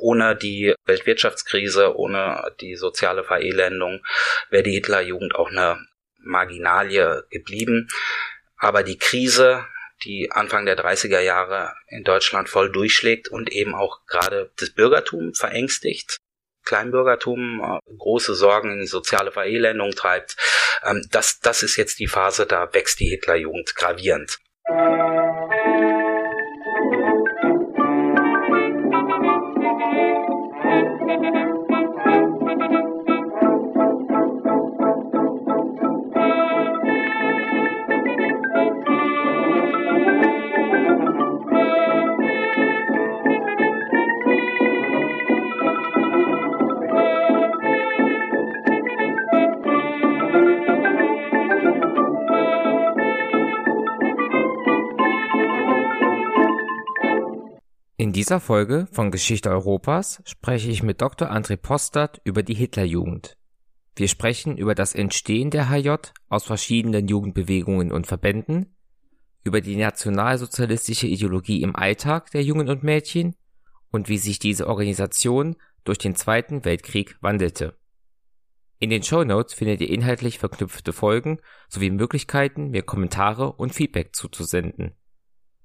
Ohne die Weltwirtschaftskrise, ohne die soziale Verelendung wäre die Hitlerjugend auch eine Marginalie geblieben. Aber die Krise, die Anfang der 30er Jahre in Deutschland voll durchschlägt und eben auch gerade das Bürgertum verängstigt, Kleinbürgertum äh, große Sorgen in die soziale Verelendung treibt. Ähm, das, das ist jetzt die Phase, da wächst die Hitlerjugend gravierend. In dieser Folge von Geschichte Europas spreche ich mit Dr. André Postert über die Hitlerjugend. Wir sprechen über das Entstehen der HJ aus verschiedenen Jugendbewegungen und Verbänden, über die nationalsozialistische Ideologie im Alltag der Jungen und Mädchen und wie sich diese Organisation durch den Zweiten Weltkrieg wandelte. In den Show Notes findet ihr inhaltlich verknüpfte Folgen sowie Möglichkeiten, mir Kommentare und Feedback zuzusenden.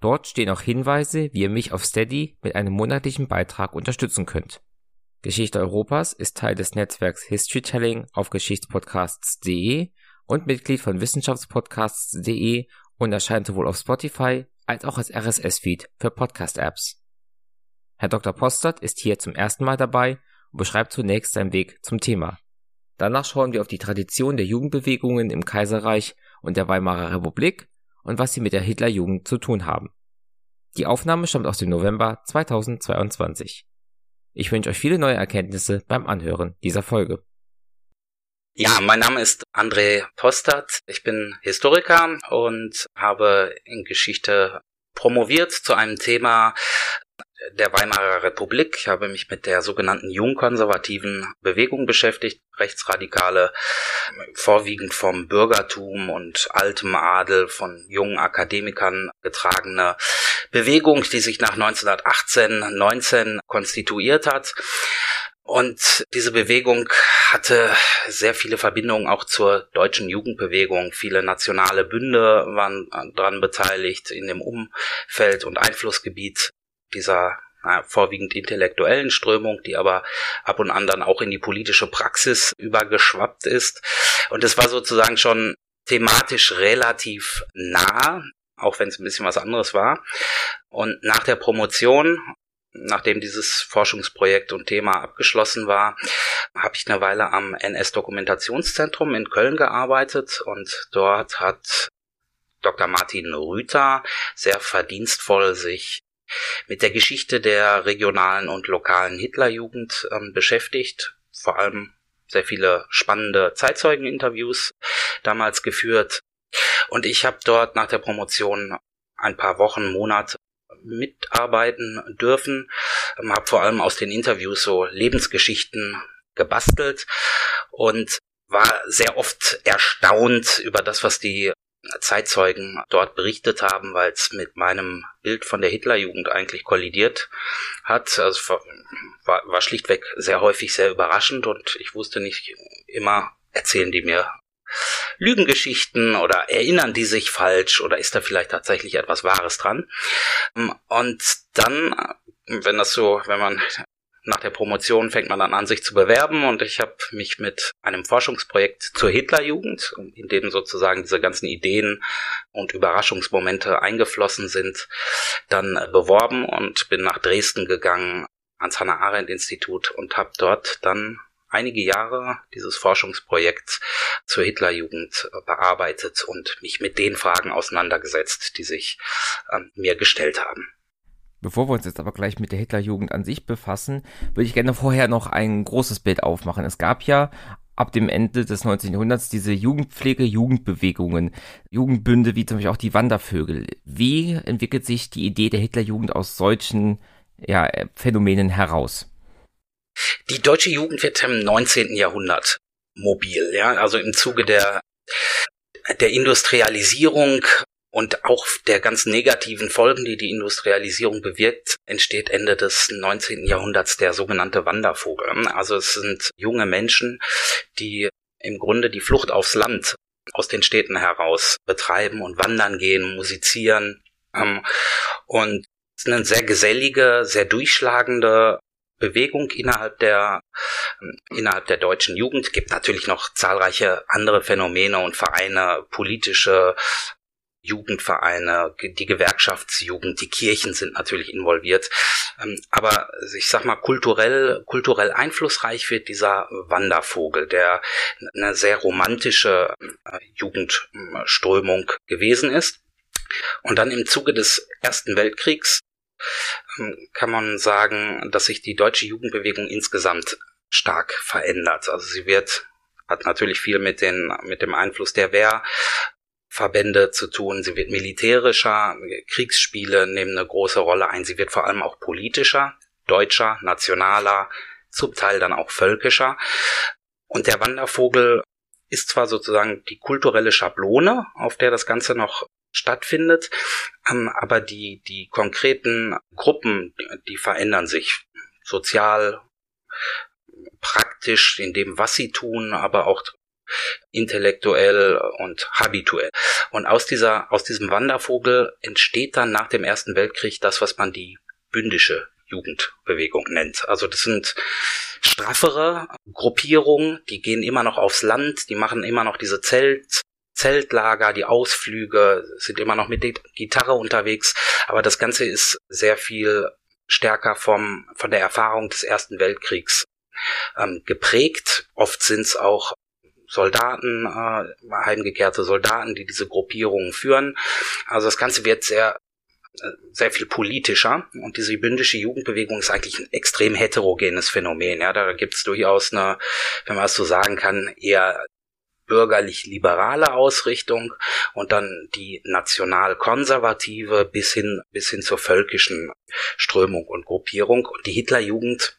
Dort stehen auch Hinweise, wie ihr mich auf Steady mit einem monatlichen Beitrag unterstützen könnt. Geschichte Europas ist Teil des Netzwerks Historytelling auf Geschichtspodcasts.de und Mitglied von Wissenschaftspodcasts.de und erscheint sowohl auf Spotify als auch als RSS-Feed für Podcast-Apps. Herr Dr. Postert ist hier zum ersten Mal dabei und beschreibt zunächst seinen Weg zum Thema. Danach schauen wir auf die Tradition der Jugendbewegungen im Kaiserreich und der Weimarer Republik und was sie mit der Hitlerjugend zu tun haben. Die Aufnahme stammt aus dem November 2022. Ich wünsche euch viele neue Erkenntnisse beim Anhören dieser Folge. Ja, mein Name ist André Postert. Ich bin Historiker und habe in Geschichte promoviert zu einem Thema, der Weimarer Republik. Ich habe mich mit der sogenannten jungkonservativen Bewegung beschäftigt, rechtsradikale, vorwiegend vom Bürgertum und altem Adel, von jungen Akademikern getragene Bewegung, die sich nach 1918, 19 konstituiert hat. Und diese Bewegung hatte sehr viele Verbindungen auch zur deutschen Jugendbewegung. Viele nationale Bünde waren daran beteiligt in dem Umfeld und Einflussgebiet dieser na, vorwiegend intellektuellen Strömung, die aber ab und an dann auch in die politische Praxis übergeschwappt ist. Und es war sozusagen schon thematisch relativ nah, auch wenn es ein bisschen was anderes war. Und nach der Promotion, nachdem dieses Forschungsprojekt und Thema abgeschlossen war, habe ich eine Weile am NS-Dokumentationszentrum in Köln gearbeitet und dort hat Dr. Martin Rüther sehr verdienstvoll sich mit der Geschichte der regionalen und lokalen Hitlerjugend ähm, beschäftigt, vor allem sehr viele spannende Zeitzeugeninterviews damals geführt. Und ich habe dort nach der Promotion ein paar Wochen, Monate mitarbeiten dürfen, ähm, habe vor allem aus den Interviews so Lebensgeschichten gebastelt und war sehr oft erstaunt über das, was die Zeitzeugen dort berichtet haben, weil es mit meinem Bild von der Hitlerjugend eigentlich kollidiert hat. Also war, war schlichtweg sehr häufig sehr überraschend und ich wusste nicht immer, erzählen die mir Lügengeschichten oder erinnern die sich falsch oder ist da vielleicht tatsächlich etwas Wahres dran? Und dann, wenn das so, wenn man nach der Promotion fängt man dann an, sich zu bewerben und ich habe mich mit einem Forschungsprojekt zur Hitlerjugend, in dem sozusagen diese ganzen Ideen und Überraschungsmomente eingeflossen sind, dann beworben und bin nach Dresden gegangen ans Hannah Arendt Institut und habe dort dann einige Jahre dieses Forschungsprojekt zur Hitlerjugend bearbeitet und mich mit den Fragen auseinandergesetzt, die sich äh, mir gestellt haben. Bevor wir uns jetzt aber gleich mit der Hitlerjugend an sich befassen, würde ich gerne vorher noch ein großes Bild aufmachen. Es gab ja ab dem Ende des 19. Jahrhunderts diese Jugendpflege, Jugendbewegungen, Jugendbünde wie zum Beispiel auch die Wandervögel. Wie entwickelt sich die Idee der Hitlerjugend aus solchen ja, Phänomenen heraus? Die deutsche Jugend wird im 19. Jahrhundert mobil, ja, also im Zuge der, der Industrialisierung und auch der ganz negativen Folgen, die die Industrialisierung bewirkt, entsteht Ende des 19. Jahrhunderts der sogenannte Wandervogel. Also es sind junge Menschen, die im Grunde die Flucht aufs Land aus den Städten heraus betreiben und wandern gehen, musizieren. Ähm, und es ist eine sehr gesellige, sehr durchschlagende Bewegung innerhalb der ähm, innerhalb der deutschen Jugend gibt natürlich noch zahlreiche andere Phänomene und Vereine, politische Jugendvereine, die Gewerkschaftsjugend, die Kirchen sind natürlich involviert. Ähm, aber ich sag mal, kulturell, kulturell einflussreich wird dieser Wandervogel, der eine sehr romantische äh, Jugendströmung gewesen ist. Und dann im Zuge des Ersten Weltkriegs ähm, kann man sagen, dass sich die deutsche Jugendbewegung insgesamt stark verändert. Also sie wird hat natürlich viel mit den mit dem Einfluss der Wehr Verbände zu tun. Sie wird militärischer, Kriegsspiele nehmen eine große Rolle ein. Sie wird vor allem auch politischer, deutscher, nationaler, zum Teil dann auch völkischer. Und der Wandervogel ist zwar sozusagen die kulturelle Schablone, auf der das Ganze noch stattfindet, ähm, aber die, die konkreten Gruppen, die verändern sich sozial, praktisch in dem, was sie tun, aber auch intellektuell und habituell. Und aus dieser, aus diesem Wandervogel entsteht dann nach dem Ersten Weltkrieg das, was man die bündische Jugendbewegung nennt. Also das sind straffere Gruppierungen, die gehen immer noch aufs Land, die machen immer noch diese Zelt, Zeltlager, die Ausflüge, sind immer noch mit der Gitarre unterwegs, aber das Ganze ist sehr viel stärker vom, von der Erfahrung des Ersten Weltkriegs ähm, geprägt. Oft sind es auch Soldaten, äh, heimgekehrte Soldaten, die diese Gruppierungen führen. Also das Ganze wird sehr äh, sehr viel politischer und diese bündische Jugendbewegung ist eigentlich ein extrem heterogenes Phänomen. Ja, da gibt es durchaus eine, wenn man es so sagen kann, eher bürgerlich-liberale Ausrichtung und dann die national-konservative bis hin bis hin zur völkischen Strömung und Gruppierung und die Hitlerjugend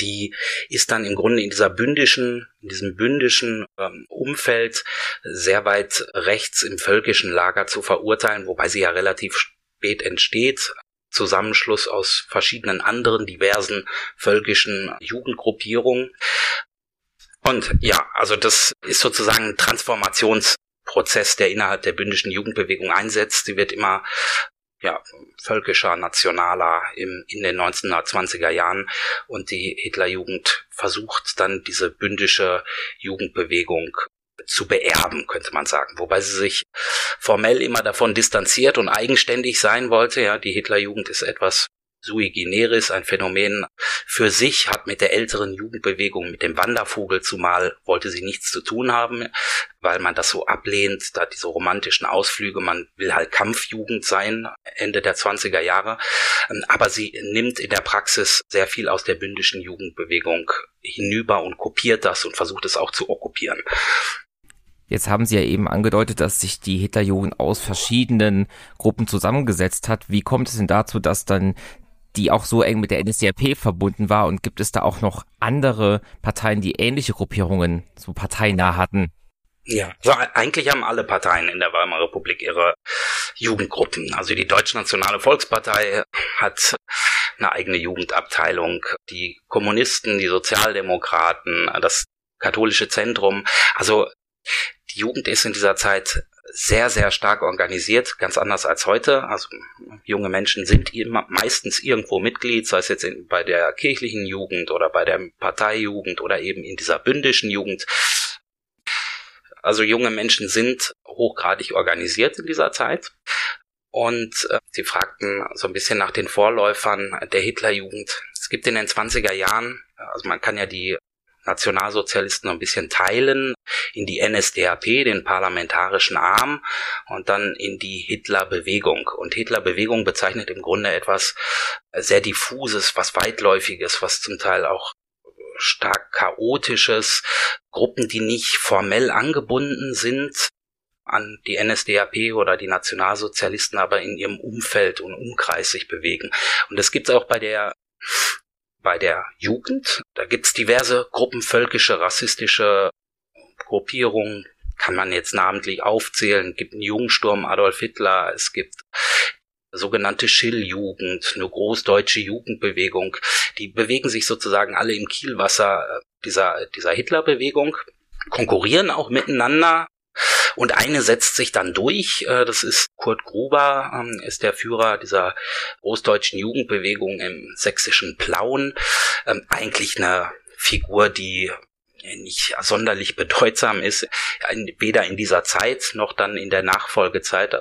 die ist dann im Grunde in dieser bündischen, in diesem bündischen ähm, Umfeld sehr weit rechts im völkischen Lager zu verurteilen, wobei sie ja relativ spät entsteht. Zusammenschluss aus verschiedenen anderen diversen völkischen Jugendgruppierungen. Und ja, also das ist sozusagen ein Transformationsprozess, der innerhalb der bündischen Jugendbewegung einsetzt. Sie wird immer ja, völkischer, nationaler im, in den 1920er Jahren und die Hitlerjugend versucht dann diese bündische Jugendbewegung zu beerben, könnte man sagen. Wobei sie sich formell immer davon distanziert und eigenständig sein wollte. Ja, die Hitlerjugend ist etwas sui generis, ein Phänomen für sich, hat mit der älteren Jugendbewegung, mit dem Wandervogel zumal, wollte sie nichts zu tun haben, weil man das so ablehnt, da diese romantischen Ausflüge, man will halt Kampfjugend sein, Ende der 20er Jahre, aber sie nimmt in der Praxis sehr viel aus der bündischen Jugendbewegung hinüber und kopiert das und versucht es auch zu okkupieren. Jetzt haben Sie ja eben angedeutet, dass sich die Hitlerjugend aus verschiedenen Gruppen zusammengesetzt hat. Wie kommt es denn dazu, dass dann die auch so eng mit der NSDAP verbunden war? Und gibt es da auch noch andere Parteien, die ähnliche Gruppierungen so parteinah hatten? Ja, also eigentlich haben alle Parteien in der Weimarer Republik ihre Jugendgruppen. Also die Deutsche Nationale Volkspartei hat eine eigene Jugendabteilung, die Kommunisten, die Sozialdemokraten, das katholische Zentrum. Also die Jugend ist in dieser Zeit sehr, sehr stark organisiert, ganz anders als heute. Also junge Menschen sind immer, meistens irgendwo Mitglied, sei es jetzt in, bei der kirchlichen Jugend oder bei der Parteijugend oder eben in dieser bündischen Jugend. Also junge Menschen sind hochgradig organisiert in dieser Zeit. Und äh, sie fragten so ein bisschen nach den Vorläufern der Hitlerjugend. Es gibt in den 20er Jahren, also man kann ja die Nationalsozialisten ein bisschen teilen in die NSDAP, den parlamentarischen Arm, und dann in die Hitlerbewegung. Und Hitlerbewegung bezeichnet im Grunde etwas sehr diffuses, was weitläufiges, was zum Teil auch stark chaotisches, Gruppen, die nicht formell angebunden sind an die NSDAP oder die Nationalsozialisten, aber in ihrem Umfeld und Umkreis sich bewegen. Und das gibt es auch bei der bei der Jugend. Da gibt's diverse gruppenvölkische, rassistische Gruppierungen, kann man jetzt namentlich aufzählen. Es gibt einen Jungensturm Adolf Hitler, es gibt sogenannte Schilljugend, eine großdeutsche Jugendbewegung. Die bewegen sich sozusagen alle im Kielwasser äh, dieser, dieser Hitlerbewegung, konkurrieren auch miteinander. Und eine setzt sich dann durch, äh, das ist Kurt Gruber, ähm, ist der Führer dieser großdeutschen Jugendbewegung im sächsischen Plauen. Ähm, eigentlich eine Figur, die nicht sonderlich bedeutsam ist, weder in dieser Zeit noch dann in der Nachfolgezeit,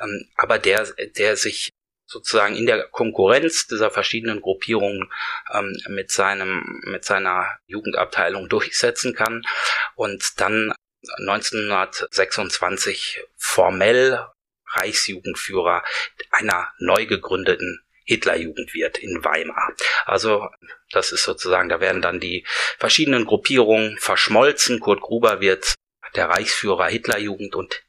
ähm, aber der, der sich sozusagen in der Konkurrenz dieser verschiedenen Gruppierungen ähm, mit seinem mit seiner Jugendabteilung durchsetzen kann und dann 1926 formell Reichsjugendführer einer neu gegründeten Hitlerjugend wird in Weimar. Also das ist sozusagen, da werden dann die verschiedenen Gruppierungen verschmolzen. Kurt Gruber wird der Reichsführer Hitlerjugend und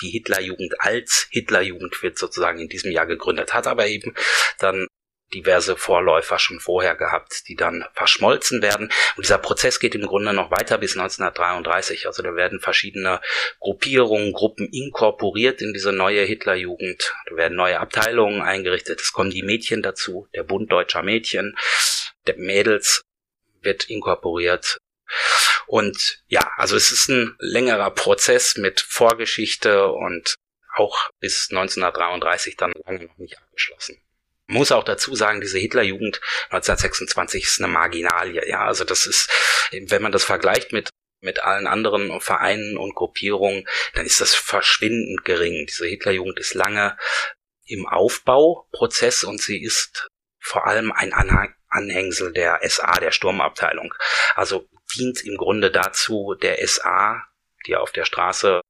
die Hitlerjugend als Hitlerjugend wird sozusagen in diesem Jahr gegründet, hat aber eben dann diverse Vorläufer schon vorher gehabt, die dann verschmolzen werden. Und dieser Prozess geht im Grunde noch weiter bis 1933. Also da werden verschiedene Gruppierungen, Gruppen inkorporiert in diese neue Hitlerjugend. Da werden neue Abteilungen eingerichtet. Es kommen die Mädchen dazu, der Bund deutscher Mädchen, der Mädels wird inkorporiert. Und ja, also es ist ein längerer Prozess mit Vorgeschichte und auch bis 1933 dann lange noch nicht abgeschlossen muss auch dazu sagen, diese Hitlerjugend 1926 ist eine Marginalie. Ja, also das ist, wenn man das vergleicht mit mit allen anderen Vereinen und Gruppierungen, dann ist das verschwindend gering. Diese Hitlerjugend ist lange im Aufbauprozess und sie ist vor allem ein Anhängsel der SA, der Sturmabteilung. Also dient im Grunde dazu, der SA, die auf der Straße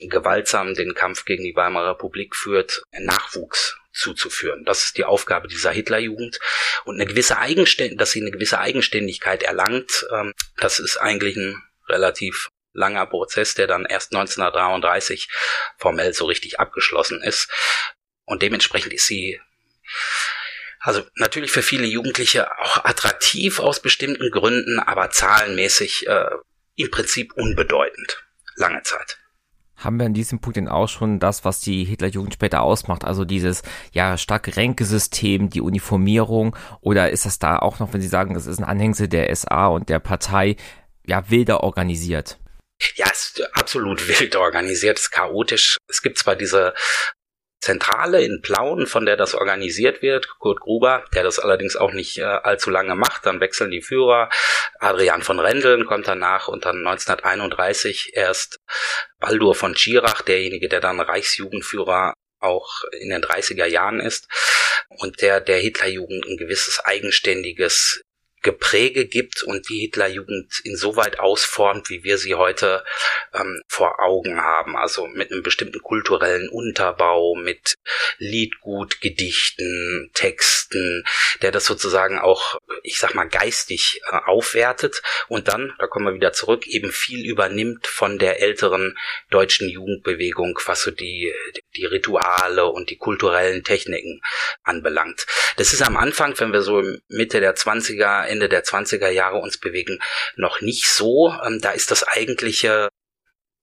gewaltsam den Kampf gegen die Weimarer Republik führt, Nachwuchs zuzuführen. Das ist die Aufgabe dieser Hitlerjugend. Und eine gewisse Eigenständigkeit, dass sie eine gewisse Eigenständigkeit erlangt, ähm, das ist eigentlich ein relativ langer Prozess, der dann erst 1933 formell so richtig abgeschlossen ist. Und dementsprechend ist sie also natürlich für viele Jugendliche auch attraktiv aus bestimmten Gründen, aber zahlenmäßig äh, im Prinzip unbedeutend. Lange Zeit haben wir an diesem Punkt denn auch schon das, was die Hitlerjugend später ausmacht, also dieses ja starke Ränkesystem, die Uniformierung, oder ist das da auch noch, wenn Sie sagen, das ist ein Anhängsel der SA und der Partei, ja wilder organisiert? Ja, es ist absolut wild organisiert, es ist chaotisch. Es gibt zwar diese Zentrale in Plauen, von der das organisiert wird, Kurt Gruber, der das allerdings auch nicht äh, allzu lange macht. Dann wechseln die Führer. Adrian von Rendeln kommt danach und dann 1931 erst Baldur von Schirach, derjenige, der dann Reichsjugendführer auch in den 30er Jahren ist und der der Hitlerjugend ein gewisses eigenständiges Gepräge gibt und die Hitlerjugend insoweit ausformt, wie wir sie heute ähm, vor Augen haben. Also mit einem bestimmten kulturellen Unterbau, mit Liedgut, Gedichten, Texten, der das sozusagen auch, ich sag mal, geistig äh, aufwertet und dann, da kommen wir wieder zurück, eben viel übernimmt von der älteren deutschen Jugendbewegung, was so die, die Rituale und die kulturellen Techniken anbelangt. Das ist am Anfang, wenn wir so Mitte der 20er, Ende der 20er Jahre uns bewegen, noch nicht so. Ähm, da ist das eigentliche,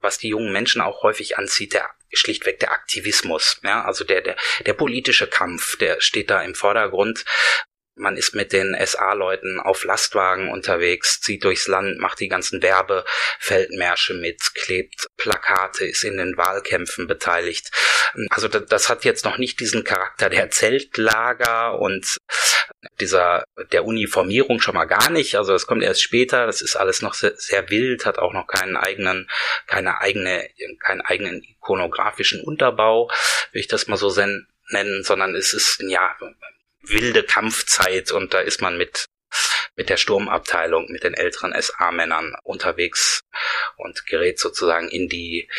was die jungen Menschen auch häufig anzieht, der schlichtweg der Aktivismus, ja, also der, der, der politische Kampf, der steht da im Vordergrund. Man ist mit den SA-Leuten auf Lastwagen unterwegs, zieht durchs Land, macht die ganzen Werbefeldmärsche mit, klebt Plakate, ist in den Wahlkämpfen beteiligt. Also das, das hat jetzt noch nicht diesen Charakter der Zeltlager und dieser der Uniformierung schon mal gar nicht. Also das kommt erst später. Das ist alles noch sehr, sehr wild, hat auch noch keinen eigenen, keine eigene, keinen eigenen ikonografischen Unterbau, will ich das mal so nennen, sondern es ist ja wilde Kampfzeit und da ist man mit mit der Sturmabteilung, mit den älteren SA-Männern unterwegs und gerät sozusagen in die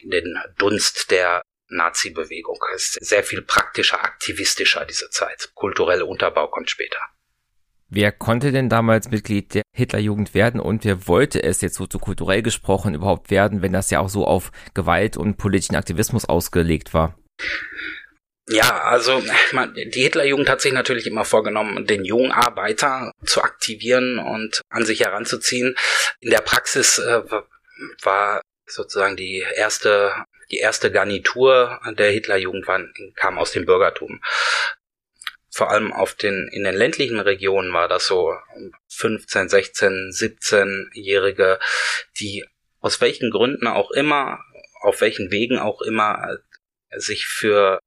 in den Dunst der Nazi-Bewegung. Es ist sehr viel praktischer, aktivistischer diese Zeit. Kulturelle Unterbau kommt später. Wer konnte denn damals Mitglied der Hitlerjugend werden und wer wollte es jetzt so zu kulturell gesprochen überhaupt werden, wenn das ja auch so auf Gewalt und politischen Aktivismus ausgelegt war? Ja, also die Hitlerjugend hat sich natürlich immer vorgenommen, den jungen Arbeiter zu aktivieren und an sich heranzuziehen. In der Praxis äh, war sozusagen die erste, die erste Garnitur der Hitlerjugend war, kam aus dem Bürgertum. Vor allem auf den, in den ländlichen Regionen war das so 15, 16, 17-Jährige, die aus welchen Gründen auch immer, auf welchen Wegen auch immer sich für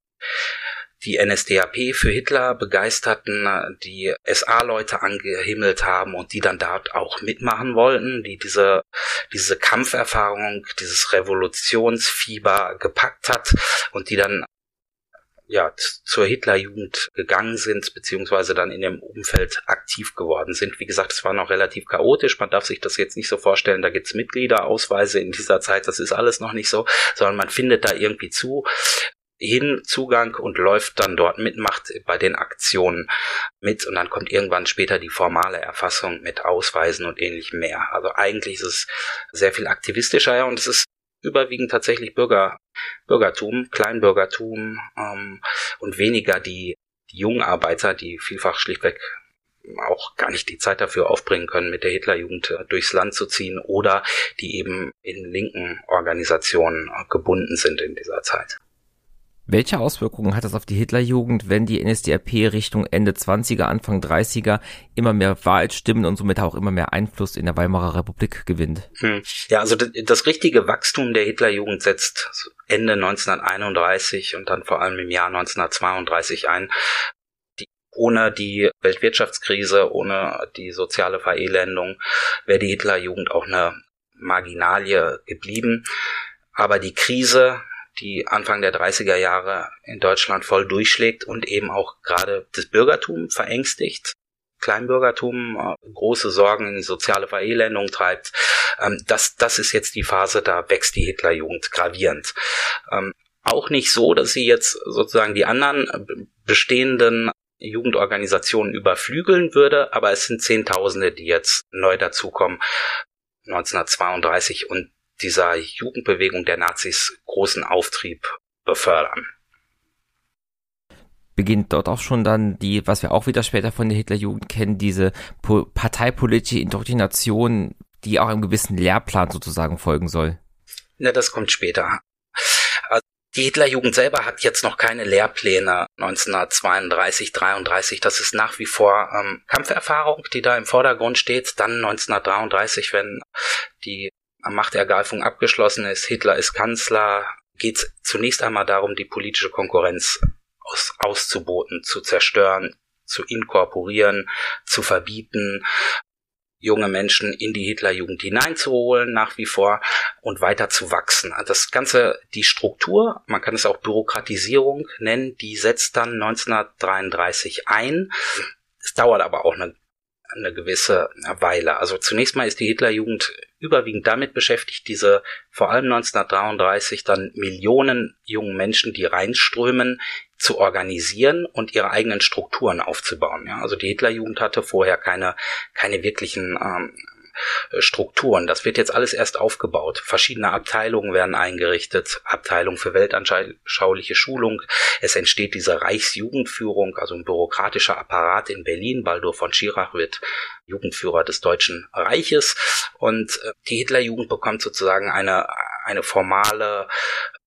die NSDAP für Hitler begeisterten, die SA-Leute angehimmelt haben und die dann dort auch mitmachen wollten, die diese, diese Kampferfahrung, dieses Revolutionsfieber gepackt hat und die dann ja, zur Hitlerjugend gegangen sind, beziehungsweise dann in dem Umfeld aktiv geworden sind. Wie gesagt, es war noch relativ chaotisch. Man darf sich das jetzt nicht so vorstellen, da gibt's Mitgliederausweise in dieser Zeit, das ist alles noch nicht so, sondern man findet da irgendwie zu hin Zugang und läuft dann dort mit, macht bei den Aktionen mit und dann kommt irgendwann später die formale Erfassung mit Ausweisen und ähnlichem mehr. Also eigentlich ist es sehr viel aktivistischer ja, und es ist überwiegend tatsächlich Bürger, Bürgertum, Kleinbürgertum ähm, und weniger die, die jungen Arbeiter, die vielfach schlichtweg auch gar nicht die Zeit dafür aufbringen können, mit der Hitlerjugend äh, durchs Land zu ziehen oder die eben in linken Organisationen äh, gebunden sind in dieser Zeit. Welche Auswirkungen hat das auf die Hitlerjugend, wenn die NSDAP Richtung Ende 20er, Anfang 30er immer mehr Wahlstimmen und somit auch immer mehr Einfluss in der Weimarer Republik gewinnt? Hm. Ja, also das richtige Wachstum der Hitlerjugend setzt Ende 1931 und dann vor allem im Jahr 1932 ein. Ohne die Weltwirtschaftskrise, ohne die soziale Verelendung wäre die Hitlerjugend auch eine Marginalie geblieben. Aber die Krise die Anfang der 30er Jahre in Deutschland voll durchschlägt und eben auch gerade das Bürgertum verängstigt. Kleinbürgertum äh, große Sorgen in soziale Verelendung treibt. Ähm, das, das ist jetzt die Phase, da wächst die Hitlerjugend gravierend. Ähm, auch nicht so, dass sie jetzt sozusagen die anderen äh, bestehenden Jugendorganisationen überflügeln würde, aber es sind Zehntausende, die jetzt neu dazukommen 1932 und dieser Jugendbewegung der Nazis großen Auftrieb befördern. Beginnt dort auch schon dann die, was wir auch wieder später von der Hitlerjugend kennen, diese parteipolitische Indoktrination, die auch einem gewissen Lehrplan sozusagen folgen soll? Ja, das kommt später. Also die Hitlerjugend selber hat jetzt noch keine Lehrpläne 1932, 33. Das ist nach wie vor ähm, Kampferfahrung, die da im Vordergrund steht. Dann 1933, wenn die Machtergreifung abgeschlossen ist, Hitler ist Kanzler, geht es zunächst einmal darum, die politische Konkurrenz aus, auszuboten, zu zerstören, zu inkorporieren, zu verbieten, junge Menschen in die Hitlerjugend hineinzuholen nach wie vor und weiter zu wachsen. Das Ganze, die Struktur, man kann es auch Bürokratisierung nennen, die setzt dann 1933 ein. Es dauert aber auch eine eine gewisse Weile. Also zunächst mal ist die Hitlerjugend überwiegend damit beschäftigt, diese vor allem 1933 dann Millionen jungen Menschen, die reinströmen, zu organisieren und ihre eigenen Strukturen aufzubauen. Ja, also die Hitlerjugend hatte vorher keine keine wirklichen ähm, äh, Strukturen. Das wird jetzt alles erst aufgebaut. Verschiedene Abteilungen werden eingerichtet, Abteilung für weltanschauliche Schulung. Es entsteht diese Reichsjugendführung, also ein bürokratischer Apparat in Berlin. Baldur von Schirach wird Jugendführer des Deutschen Reiches und äh, die Hitlerjugend bekommt sozusagen eine eine formale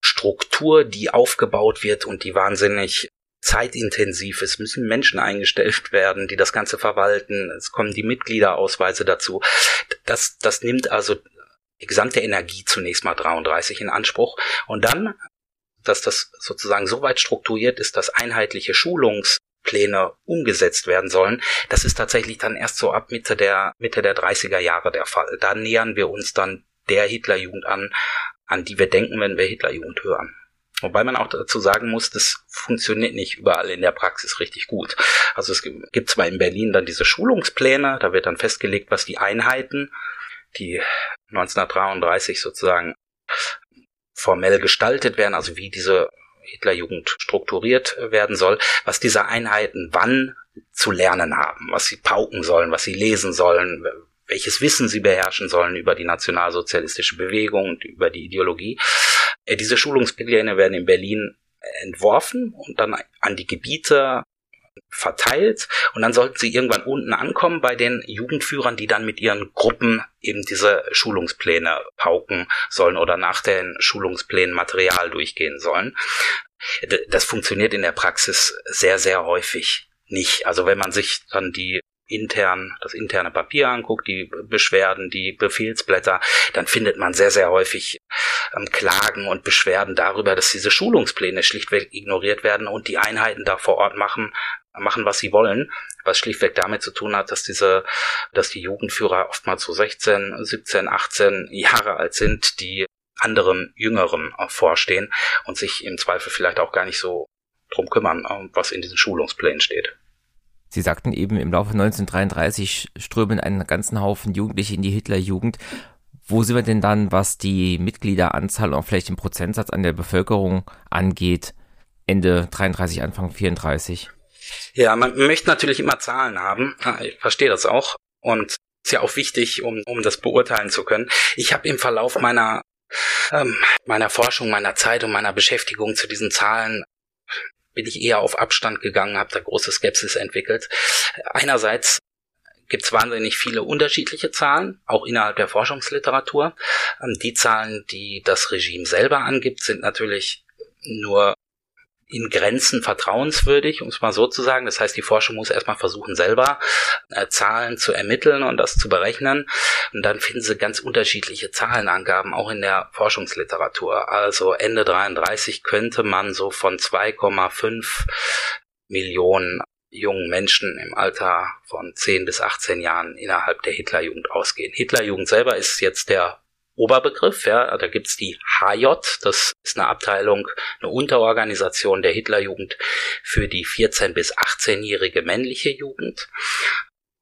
Struktur, die aufgebaut wird und die wahnsinnig zeitintensiv. Es müssen Menschen eingestellt werden, die das Ganze verwalten. Es kommen die Mitgliederausweise dazu. Das, das nimmt also die gesamte Energie zunächst mal 33 in Anspruch. Und dann, dass das sozusagen so weit strukturiert ist, dass einheitliche Schulungspläne umgesetzt werden sollen, das ist tatsächlich dann erst so ab Mitte der, Mitte der 30er Jahre der Fall. Da nähern wir uns dann der Hitlerjugend an, an die wir denken, wenn wir Hitlerjugend hören. Wobei man auch dazu sagen muss, das funktioniert nicht überall in der Praxis richtig gut. Also es gibt zwar in Berlin dann diese Schulungspläne, da wird dann festgelegt, was die Einheiten, die 1933 sozusagen formell gestaltet werden, also wie diese Hitlerjugend strukturiert werden soll, was diese Einheiten wann zu lernen haben, was sie pauken sollen, was sie lesen sollen, welches Wissen sie beherrschen sollen über die nationalsozialistische Bewegung und über die Ideologie. Äh, diese Schulungspläne werden in Berlin entworfen und dann an die Gebiete verteilt und dann sollten sie irgendwann unten ankommen bei den Jugendführern, die dann mit ihren Gruppen eben diese Schulungspläne pauken sollen oder nach den Schulungsplänen Material durchgehen sollen. Das funktioniert in der Praxis sehr, sehr häufig nicht. Also wenn man sich dann die intern, das interne Papier anguckt, die Beschwerden, die Befehlsblätter, dann findet man sehr, sehr häufig ähm, Klagen und Beschwerden darüber, dass diese Schulungspläne schlichtweg ignoriert werden und die Einheiten da vor Ort machen, machen, was sie wollen, was schlichtweg damit zu tun hat, dass diese, dass die Jugendführer oftmals so 16, 17, 18 Jahre alt sind, die anderem Jüngerem vorstehen und sich im Zweifel vielleicht auch gar nicht so drum kümmern, was in diesen Schulungsplänen steht. Sie sagten eben, im Laufe 1933 strömen einen ganzen Haufen Jugendliche in die Hitlerjugend. Wo sind wir denn dann, was die Mitgliederanzahl und vielleicht den Prozentsatz an der Bevölkerung angeht, Ende 33, Anfang 34? Ja, man möchte natürlich immer Zahlen haben. Ich verstehe das auch. Und ist ja auch wichtig, um, um das beurteilen zu können. Ich habe im Verlauf meiner ähm, meiner Forschung, meiner Zeit und meiner Beschäftigung zu diesen Zahlen bin ich eher auf Abstand gegangen, habe da große Skepsis entwickelt. Einerseits gibt es wahnsinnig viele unterschiedliche Zahlen, auch innerhalb der Forschungsliteratur. Ähm, die Zahlen, die das Regime selber angibt, sind natürlich nur in Grenzen vertrauenswürdig, um es mal so zu sagen. Das heißt, die Forschung muss erstmal versuchen, selber äh, Zahlen zu ermitteln und das zu berechnen. Und dann finden sie ganz unterschiedliche Zahlenangaben, auch in der Forschungsliteratur. Also Ende 33 könnte man so von 2,5 Millionen jungen Menschen im Alter von 10 bis 18 Jahren innerhalb der Hitlerjugend ausgehen. Hitlerjugend selber ist jetzt der Oberbegriff, ja, da gibt's die HJ, das ist eine Abteilung, eine Unterorganisation der Hitlerjugend für die 14 bis 18-jährige männliche Jugend.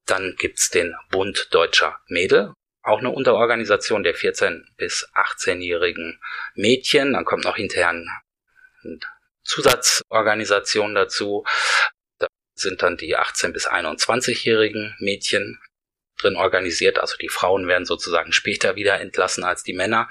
Dann gibt's den Bund Deutscher Mädel, auch eine Unterorganisation der 14 bis 18-jährigen Mädchen. Dann kommt noch hinterher eine Zusatzorganisation dazu. Da sind dann die 18 bis 21-jährigen Mädchen drin organisiert. Also die Frauen werden sozusagen später wieder entlassen als die Männer.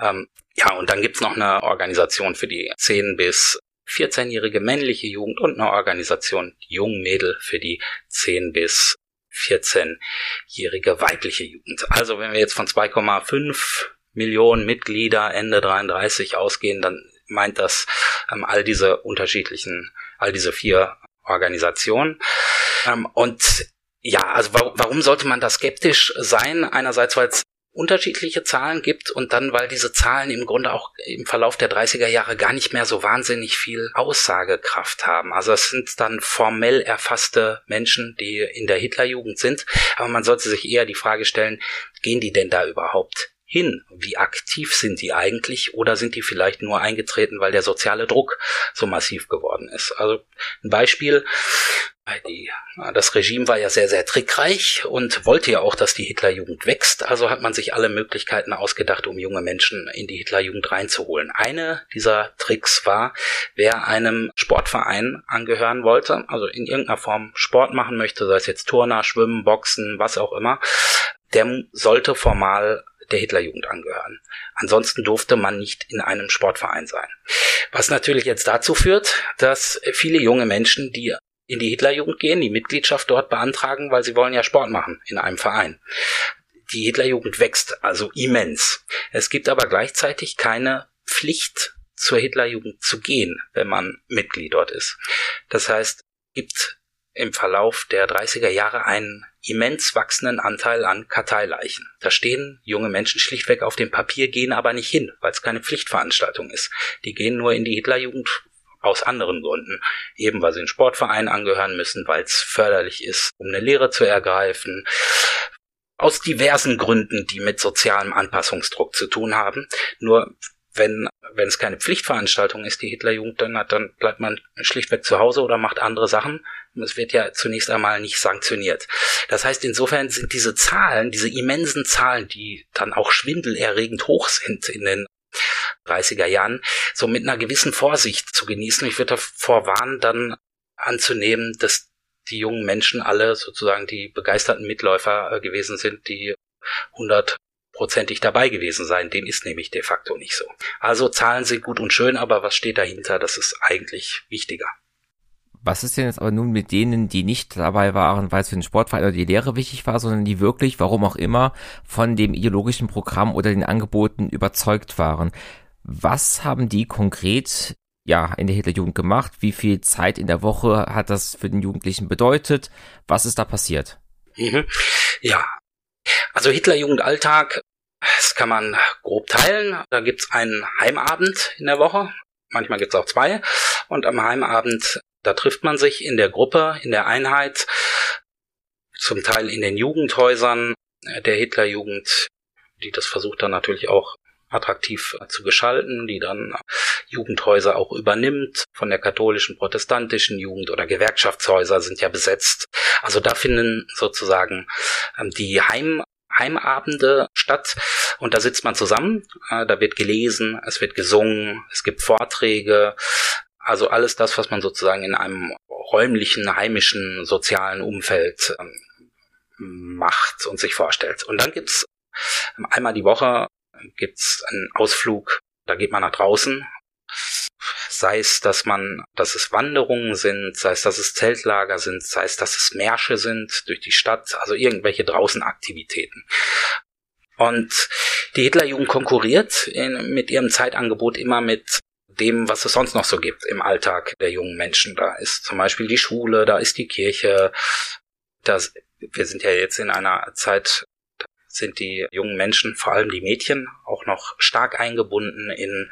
Ähm, ja, und dann gibt's noch eine Organisation für die 10 bis 14-jährige männliche Jugend und eine Organisation die jungen Mädel für die 10 bis 14-jährige weibliche Jugend. Also wenn wir jetzt von 2,5 Millionen Mitglieder Ende 33 ausgehen, dann meint das ähm, all diese unterschiedlichen, all diese vier Organisationen. Ähm, und ja, also warum sollte man da skeptisch sein? Einerseits, weil es unterschiedliche Zahlen gibt und dann, weil diese Zahlen im Grunde auch im Verlauf der 30er Jahre gar nicht mehr so wahnsinnig viel Aussagekraft haben. Also es sind dann formell erfasste Menschen, die in der Hitlerjugend sind, aber man sollte sich eher die Frage stellen, gehen die denn da überhaupt hin? Wie aktiv sind die eigentlich oder sind die vielleicht nur eingetreten, weil der soziale Druck so massiv geworden ist? Also ein Beispiel, die, das Regime war ja sehr, sehr trickreich und wollte ja auch, dass die Hitlerjugend wächst. Also hat man sich alle Möglichkeiten ausgedacht, um junge Menschen in die Hitlerjugend reinzuholen. Eine dieser Tricks war, wer einem Sportverein angehören wollte, also in irgendeiner Form Sport machen möchte, sei es jetzt Turner, Schwimmen, Boxen, was auch immer, der sollte formal der Hitlerjugend angehören. Ansonsten durfte man nicht in einem Sportverein sein. Was natürlich jetzt dazu führt, dass viele junge Menschen, die in die Hitlerjugend gehen, die Mitgliedschaft dort beantragen, weil sie wollen ja Sport machen in einem Verein. Die Hitlerjugend wächst also immens. Es gibt aber gleichzeitig keine Pflicht zur Hitlerjugend zu gehen, wenn man Mitglied dort ist. Das heißt, gibt im Verlauf der 30er Jahre einen immens wachsenden Anteil an Karteileichen. Da stehen junge Menschen schlichtweg auf dem Papier, gehen aber nicht hin, weil es keine Pflichtveranstaltung ist. Die gehen nur in die Hitlerjugend aus anderen Gründen. Eben weil sie einen Sportverein angehören müssen, weil es förderlich ist, um eine Lehre zu ergreifen. Aus diversen Gründen, die mit sozialem Anpassungsdruck zu tun haben. Nur wenn, wenn es keine Pflichtveranstaltung ist, die Hitlerjugend dann hat, dann bleibt man schlichtweg zu Hause oder macht andere Sachen. Es wird ja zunächst einmal nicht sanktioniert. Das heißt, insofern sind diese Zahlen, diese immensen Zahlen, die dann auch schwindelerregend hoch sind in den 30er Jahren, so mit einer gewissen Vorsicht zu genießen. Ich würde davor warnen, dann anzunehmen, dass die jungen Menschen alle sozusagen die begeisterten Mitläufer äh, gewesen sind, die hundertprozentig dabei gewesen sein. Dem ist nämlich de facto nicht so. Also Zahlen sind gut und schön, aber was steht dahinter, das ist eigentlich wichtiger. Was ist denn jetzt aber nun mit denen, die nicht dabei waren, weil es für den Sportverein oder die Lehre wichtig war, sondern die wirklich, warum auch immer, von dem ideologischen Programm oder den Angeboten überzeugt waren? Was haben die konkret ja, in der Hitlerjugend gemacht? Wie viel Zeit in der Woche hat das für den Jugendlichen bedeutet? Was ist da passiert? Mhm. Ja, also Hitlerjugendalltag, das kann man grob teilen. Da gibt's einen Heimabend in der Woche. Manchmal gibt's auch zwei. Und am Heimabend, da trifft man sich in der Gruppe, in der Einheit, zum Teil in den Jugendhäusern der Hitlerjugend, die das versucht dann natürlich auch attraktiv zu gestalten, die dann Jugendhäuser auch übernimmt, von der katholischen, protestantischen Jugend oder Gewerkschaftshäuser sind ja besetzt. Also da finden sozusagen ähm, die Heim Heimabende statt und da sitzt man zusammen, äh, da wird gelesen, es wird gesungen, es gibt Vorträge, also alles das, was man sozusagen in einem räumlichen, heimischen, sozialen Umfeld ähm, macht und sich vorstellt. Und dann gibt's einmal die Woche gibt's einen Ausflug, da geht man nach draußen. Sei es, dass man, dass es Wanderungen sind, sei es, dass es Zeltlager sind, sei es, dass es Märsche sind durch die Stadt, also irgendwelche Draußenaktivitäten. Und die Hitlerjugend konkurriert in, mit ihrem Zeitangebot immer mit dem, was es sonst noch so gibt im Alltag der jungen Menschen. Da ist zum Beispiel die Schule, da ist die Kirche. Das, wir sind ja jetzt in einer Zeit sind die jungen Menschen, vor allem die Mädchen, auch noch stark eingebunden in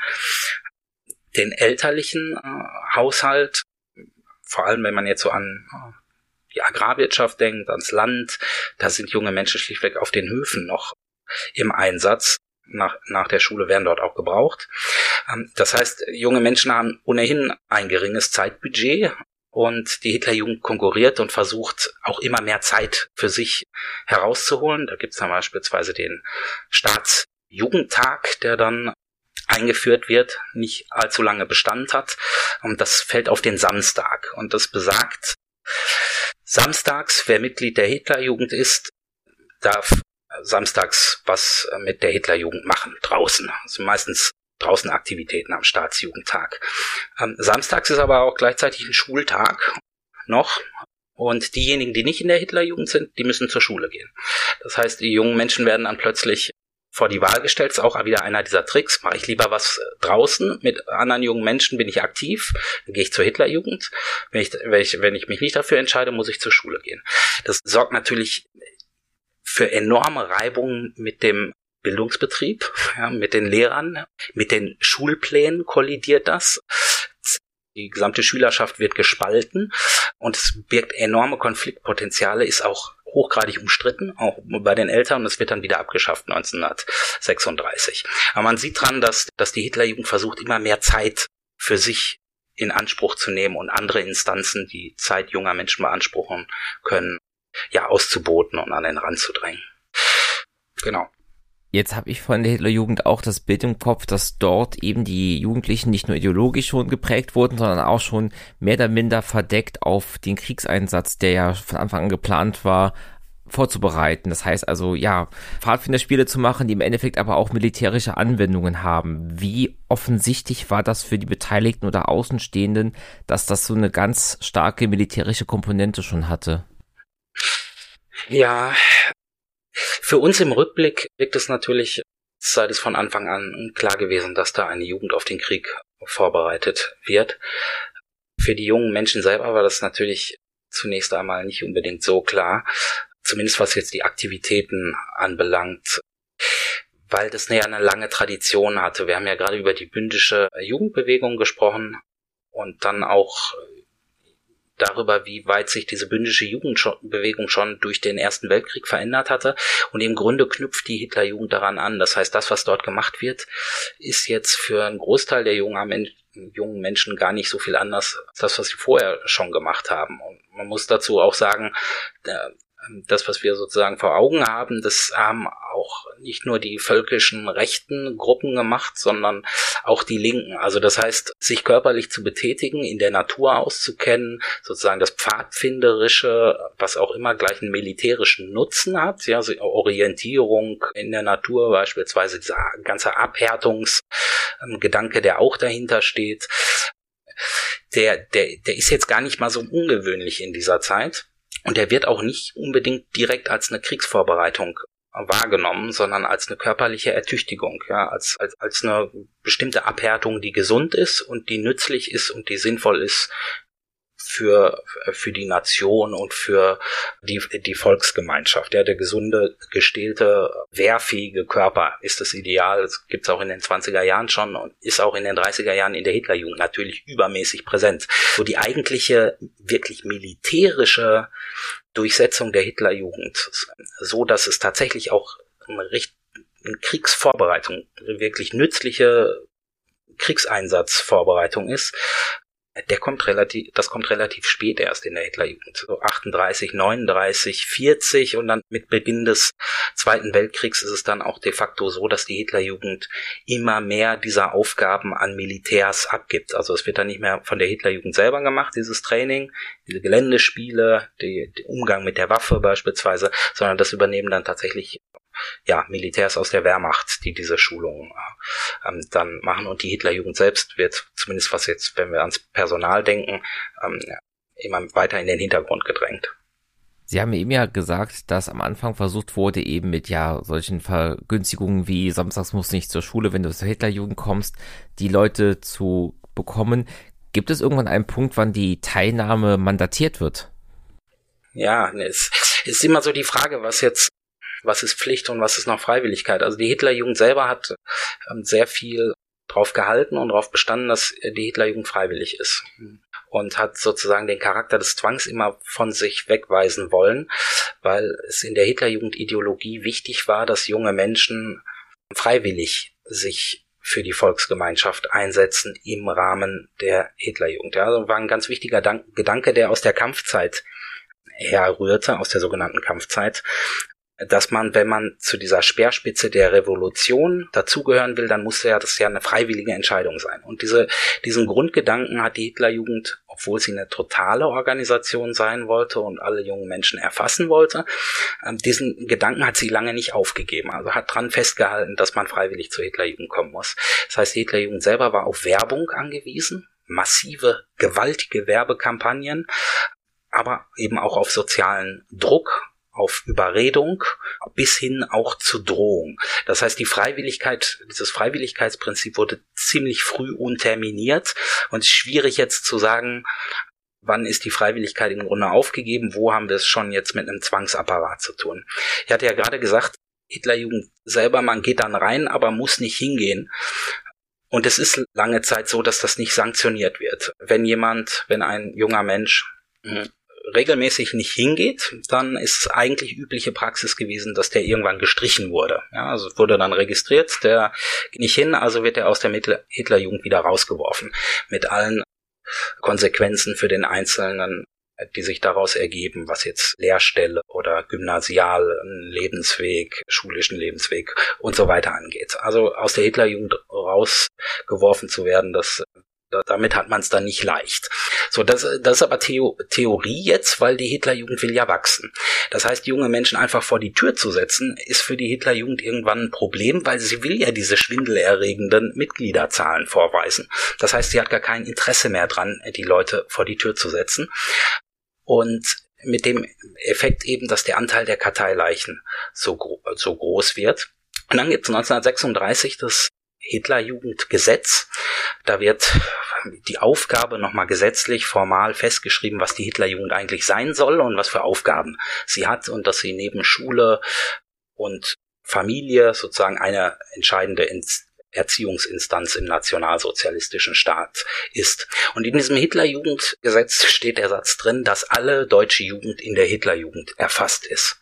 den elterlichen äh, Haushalt. Vor allem, wenn man jetzt so an äh, die Agrarwirtschaft denkt, ans Land, da sind junge Menschen schlichtweg auf den Höfen noch im Einsatz. Nach, nach der Schule werden dort auch gebraucht. Ähm, das heißt, junge Menschen haben ohnehin ein geringes Zeitbudget und die Hitlerjugend konkurriert und versucht auch immer mehr Zeit für sich herauszuholen. Da gibt es dann beispielsweise den Staatsjugendtag, der dann eingeführt wird, nicht allzu lange Bestand hat. Und das fällt auf den Samstag. Und das besagt, samstags, wer Mitglied der Hitlerjugend ist, darf samstags was mit der Hitlerjugend machen, draußen. Also meistens draußen Aktivitäten am Staatsjugendtag. Ähm, samstags ist aber auch gleichzeitig ein Schultag noch. Und diejenigen, die nicht in der Hitlerjugend sind, die müssen zur Schule gehen. Das heißt, die jungen Menschen werden dann plötzlich vor die Wahl gestellt. Das ist auch wieder einer dieser Tricks. Mache ich lieber was draußen mit anderen jungen Menschen, bin ich aktiv, dann gehe ich zur Hitlerjugend. Wenn ich, wenn ich, wenn ich mich nicht dafür entscheide, muss ich zur Schule gehen. Das sorgt natürlich für enorme Reibungen mit dem Bildungsbetrieb, ja, mit den Lehrern, mit den Schulplänen kollidiert das. Die gesamte Schülerschaft wird gespalten und es birgt enorme Konfliktpotenziale, ist auch hochgradig umstritten, auch bei den Eltern, und es wird dann wieder abgeschafft 1936. Aber man sieht dran, dass, dass die Hitlerjugend versucht, immer mehr Zeit für sich in Anspruch zu nehmen und andere Instanzen, die Zeit junger Menschen beanspruchen können, ja, auszuboten und an den Rand zu drängen. Genau. Jetzt habe ich von der Hitlerjugend auch das Bild im Kopf, dass dort eben die Jugendlichen nicht nur ideologisch schon geprägt wurden, sondern auch schon mehr oder minder verdeckt auf den Kriegseinsatz, der ja von Anfang an geplant war, vorzubereiten. Das heißt also, ja, Pfadfinderspiele zu machen, die im Endeffekt aber auch militärische Anwendungen haben. Wie offensichtlich war das für die Beteiligten oder Außenstehenden, dass das so eine ganz starke militärische Komponente schon hatte? Ja, für uns im Rückblick wirkt es natürlich, seit es von Anfang an klar gewesen, dass da eine Jugend auf den Krieg vorbereitet wird. Für die jungen Menschen selber war das natürlich zunächst einmal nicht unbedingt so klar, zumindest was jetzt die Aktivitäten anbelangt, weil das ja eine lange Tradition hatte. Wir haben ja gerade über die bündische Jugendbewegung gesprochen und dann auch darüber, wie weit sich diese bündische Jugendbewegung schon durch den Ersten Weltkrieg verändert hatte. Und im Grunde knüpft die Hitlerjugend daran an. Das heißt, das, was dort gemacht wird, ist jetzt für einen Großteil der jungen, Menschen gar nicht so viel anders als das, was sie vorher schon gemacht haben. Und man muss dazu auch sagen, das, was wir sozusagen vor Augen haben, das haben auch nicht nur die völkischen rechten Gruppen gemacht, sondern auch die Linken. Also das heißt, sich körperlich zu betätigen, in der Natur auszukennen, sozusagen das Pfadfinderische, was auch immer gleich einen militärischen Nutzen hat, ja, also Orientierung in der Natur, beispielsweise dieser ganze Abhärtungsgedanke, der auch dahinter steht der, der, der ist jetzt gar nicht mal so ungewöhnlich in dieser Zeit. Und der wird auch nicht unbedingt direkt als eine Kriegsvorbereitung wahrgenommen, sondern als eine körperliche Ertüchtigung, ja, als, als, als eine bestimmte Abhärtung, die gesund ist und die nützlich ist und die sinnvoll ist für, für die Nation und für die, die Volksgemeinschaft. Ja, der gesunde, gestählte, wehrfähige Körper ist das Ideal. Das gibt's auch in den 20er Jahren schon und ist auch in den 30er Jahren in der Hitlerjugend natürlich übermäßig präsent. So die eigentliche, wirklich militärische Durchsetzung der Hitlerjugend, so dass es tatsächlich auch eine, eine Kriegsvorbereitung, wirklich nützliche Kriegseinsatzvorbereitung ist, der kommt relativ, das kommt relativ spät erst in der Hitlerjugend. So 38, 39, 40 und dann mit Beginn des Zweiten Weltkriegs ist es dann auch de facto so, dass die Hitlerjugend immer mehr dieser Aufgaben an Militärs abgibt. Also es wird dann nicht mehr von der Hitlerjugend selber gemacht, dieses Training, diese Geländespiele, die, Umgang mit der Waffe beispielsweise, sondern das übernehmen dann tatsächlich ja, Militärs aus der Wehrmacht, die diese Schulungen ähm, dann machen. Und die Hitlerjugend selbst wird, zumindest was jetzt, wenn wir ans Personal denken, ähm, immer weiter in den Hintergrund gedrängt. Sie haben eben ja gesagt, dass am Anfang versucht wurde, eben mit ja solchen Vergünstigungen wie samstags musst du nicht zur Schule, wenn du zur Hitlerjugend kommst, die Leute zu bekommen. Gibt es irgendwann einen Punkt, wann die Teilnahme mandatiert wird? Ja, es ist immer so die Frage, was jetzt was ist Pflicht und was ist noch Freiwilligkeit. Also die Hitlerjugend selber hat ähm, sehr viel drauf gehalten und darauf bestanden, dass die Hitlerjugend freiwillig ist und hat sozusagen den Charakter des Zwangs immer von sich wegweisen wollen, weil es in der Hitlerjugend Ideologie wichtig war, dass junge Menschen freiwillig sich für die Volksgemeinschaft einsetzen im Rahmen der Hitlerjugend. Ja, also war ein ganz wichtiger Gedanke, der aus der Kampfzeit herrührte, aus der sogenannten Kampfzeit, dass man, wenn man zu dieser Speerspitze der Revolution dazugehören will, dann muss ja das ja eine freiwillige Entscheidung sein. Und diese, diesen Grundgedanken hat die Hitlerjugend, obwohl sie eine totale Organisation sein wollte und alle jungen Menschen erfassen wollte, ähm, diesen Gedanken hat sie lange nicht aufgegeben. Also hat dran festgehalten, dass man freiwillig zur Hitlerjugend kommen muss. Das heißt, die Hitlerjugend selber war auf Werbung angewiesen, massive, gewaltige Werbekampagnen, aber eben auch auf sozialen Druck auf Überredung bis hin auch zu Drohung. Das heißt, die Freiwilligkeit, dieses Freiwilligkeitsprinzip wurde ziemlich früh unterminiert und es ist schwierig jetzt zu sagen, wann ist die Freiwilligkeit im Grunde aufgegeben, wo haben wir es schon jetzt mit einem Zwangsapparat zu tun. Ich hatte ja gerade gesagt, Hitlerjugend selber, man geht dann rein, aber muss nicht hingehen. Und es ist lange Zeit so, dass das nicht sanktioniert wird. Wenn jemand, wenn ein junger Mensch hm, regelmäßig nicht hingeht, dann ist es eigentlich übliche Praxis gewesen, dass der irgendwann gestrichen wurde. Ja, also wurde dann registriert, der geht nicht hin, also wird er aus der Hitlerjugend wieder rausgeworfen. Mit allen Konsequenzen für den Einzelnen, die sich daraus ergeben, was jetzt Lehrstelle oder gymnasialen Lebensweg, schulischen Lebensweg und so weiter angeht. Also aus der Hitlerjugend rausgeworfen zu werden, das damit hat man es dann nicht leicht. So, das, das ist aber Theo Theorie jetzt, weil die Hitlerjugend will ja wachsen. Das heißt, junge Menschen einfach vor die Tür zu setzen, ist für die Hitlerjugend irgendwann ein Problem, weil sie will ja diese schwindelerregenden Mitgliederzahlen vorweisen. Das heißt, sie hat gar kein Interesse mehr dran, die Leute vor die Tür zu setzen. Und mit dem Effekt eben, dass der Anteil der Karteileichen so, gro so groß wird. Und dann gibt es 1936 das Hitlerjugendgesetz. Da wird die Aufgabe nochmal gesetzlich formal festgeschrieben, was die Hitlerjugend eigentlich sein soll und was für Aufgaben sie hat und dass sie neben Schule und Familie sozusagen eine entscheidende Erziehungsinstanz im nationalsozialistischen Staat ist. Und in diesem Hitlerjugendgesetz steht der Satz drin, dass alle deutsche Jugend in der Hitlerjugend erfasst ist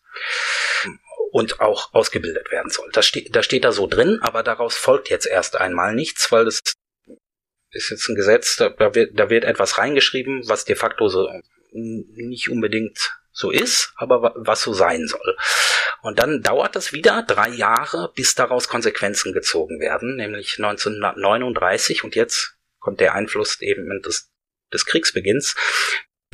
und auch ausgebildet werden soll. Das steht, das steht da so drin, aber daraus folgt jetzt erst einmal nichts, weil das ist jetzt ein Gesetz, da, da, wird, da wird etwas reingeschrieben, was de facto so nicht unbedingt so ist, aber was so sein soll. Und dann dauert das wieder drei Jahre, bis daraus Konsequenzen gezogen werden, nämlich 1939 und jetzt kommt der Einfluss eben des, des Kriegsbeginns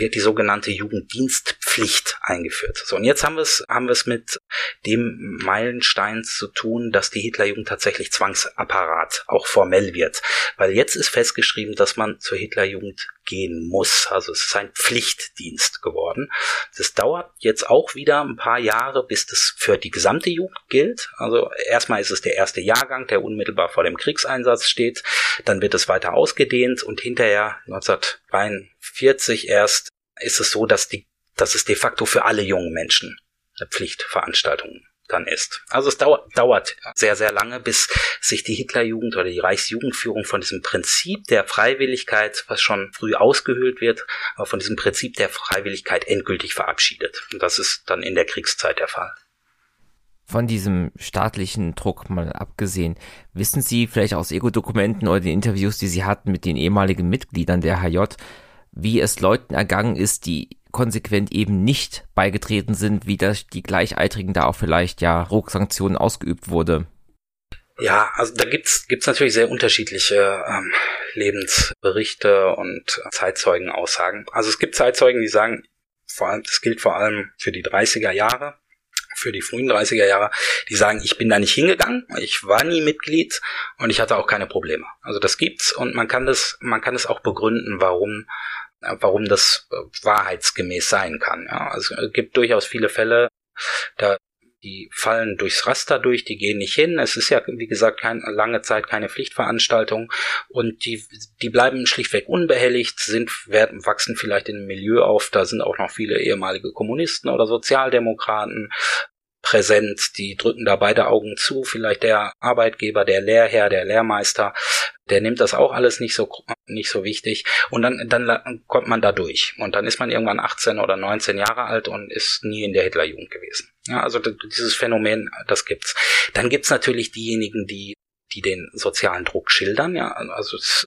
wird die sogenannte Jugenddienstpflicht eingeführt. So, und jetzt haben wir es, haben wir es mit dem Meilenstein zu tun, dass die Hitlerjugend tatsächlich Zwangsapparat auch formell wird. Weil jetzt ist festgeschrieben, dass man zur Hitlerjugend gehen muss. Also es ist ein Pflichtdienst geworden. Das dauert jetzt auch wieder ein paar Jahre, bis das für die gesamte Jugend gilt. Also erstmal ist es der erste Jahrgang, der unmittelbar vor dem Kriegseinsatz steht. Dann wird es weiter ausgedehnt und hinterher 1943 erst ist es so, dass die, dass es de facto für alle jungen Menschen eine Pflichtveranstaltung dann ist. Also es dauert, dauert sehr, sehr lange, bis sich die Hitlerjugend oder die Reichsjugendführung von diesem Prinzip der Freiwilligkeit, was schon früh ausgehöhlt wird, aber von diesem Prinzip der Freiwilligkeit endgültig verabschiedet. Und das ist dann in der Kriegszeit der Fall. Von diesem staatlichen Druck mal abgesehen, wissen Sie vielleicht aus Ego-Dokumenten oder den Interviews, die Sie hatten mit den ehemaligen Mitgliedern der HJ, wie es Leuten ergangen ist, die konsequent eben nicht beigetreten sind, wie das die Gleichaltrigen da auch vielleicht ja Drucksanktionen ausgeübt wurde. Ja, also da gibt's gibt's natürlich sehr unterschiedliche ähm, Lebensberichte und Zeitzeugenaussagen. Also es gibt Zeitzeugen, die sagen, vor allem, das gilt vor allem für die 30er Jahre, für die frühen 30er Jahre, die sagen, ich bin da nicht hingegangen, ich war nie Mitglied und ich hatte auch keine Probleme. Also das gibt's und man kann das, man kann es auch begründen, warum warum das äh, wahrheitsgemäß sein kann. Ja. Also es gibt durchaus viele Fälle, da die fallen durchs Raster durch, die gehen nicht hin. Es ist ja, wie gesagt, kein, lange Zeit keine Pflichtveranstaltung und die, die bleiben schlichtweg unbehelligt, sind, werden, wachsen vielleicht in einem Milieu auf, da sind auch noch viele ehemalige Kommunisten oder Sozialdemokraten, präsent, die drücken da beide Augen zu, vielleicht der Arbeitgeber, der Lehrherr, der Lehrmeister, der nimmt das auch alles nicht so nicht so wichtig und dann dann kommt man da durch und dann ist man irgendwann 18 oder 19 Jahre alt und ist nie in der Hitlerjugend gewesen. Ja, also dieses Phänomen, das gibt's. Dann gibt's natürlich diejenigen, die die den sozialen Druck schildern, ja, also es,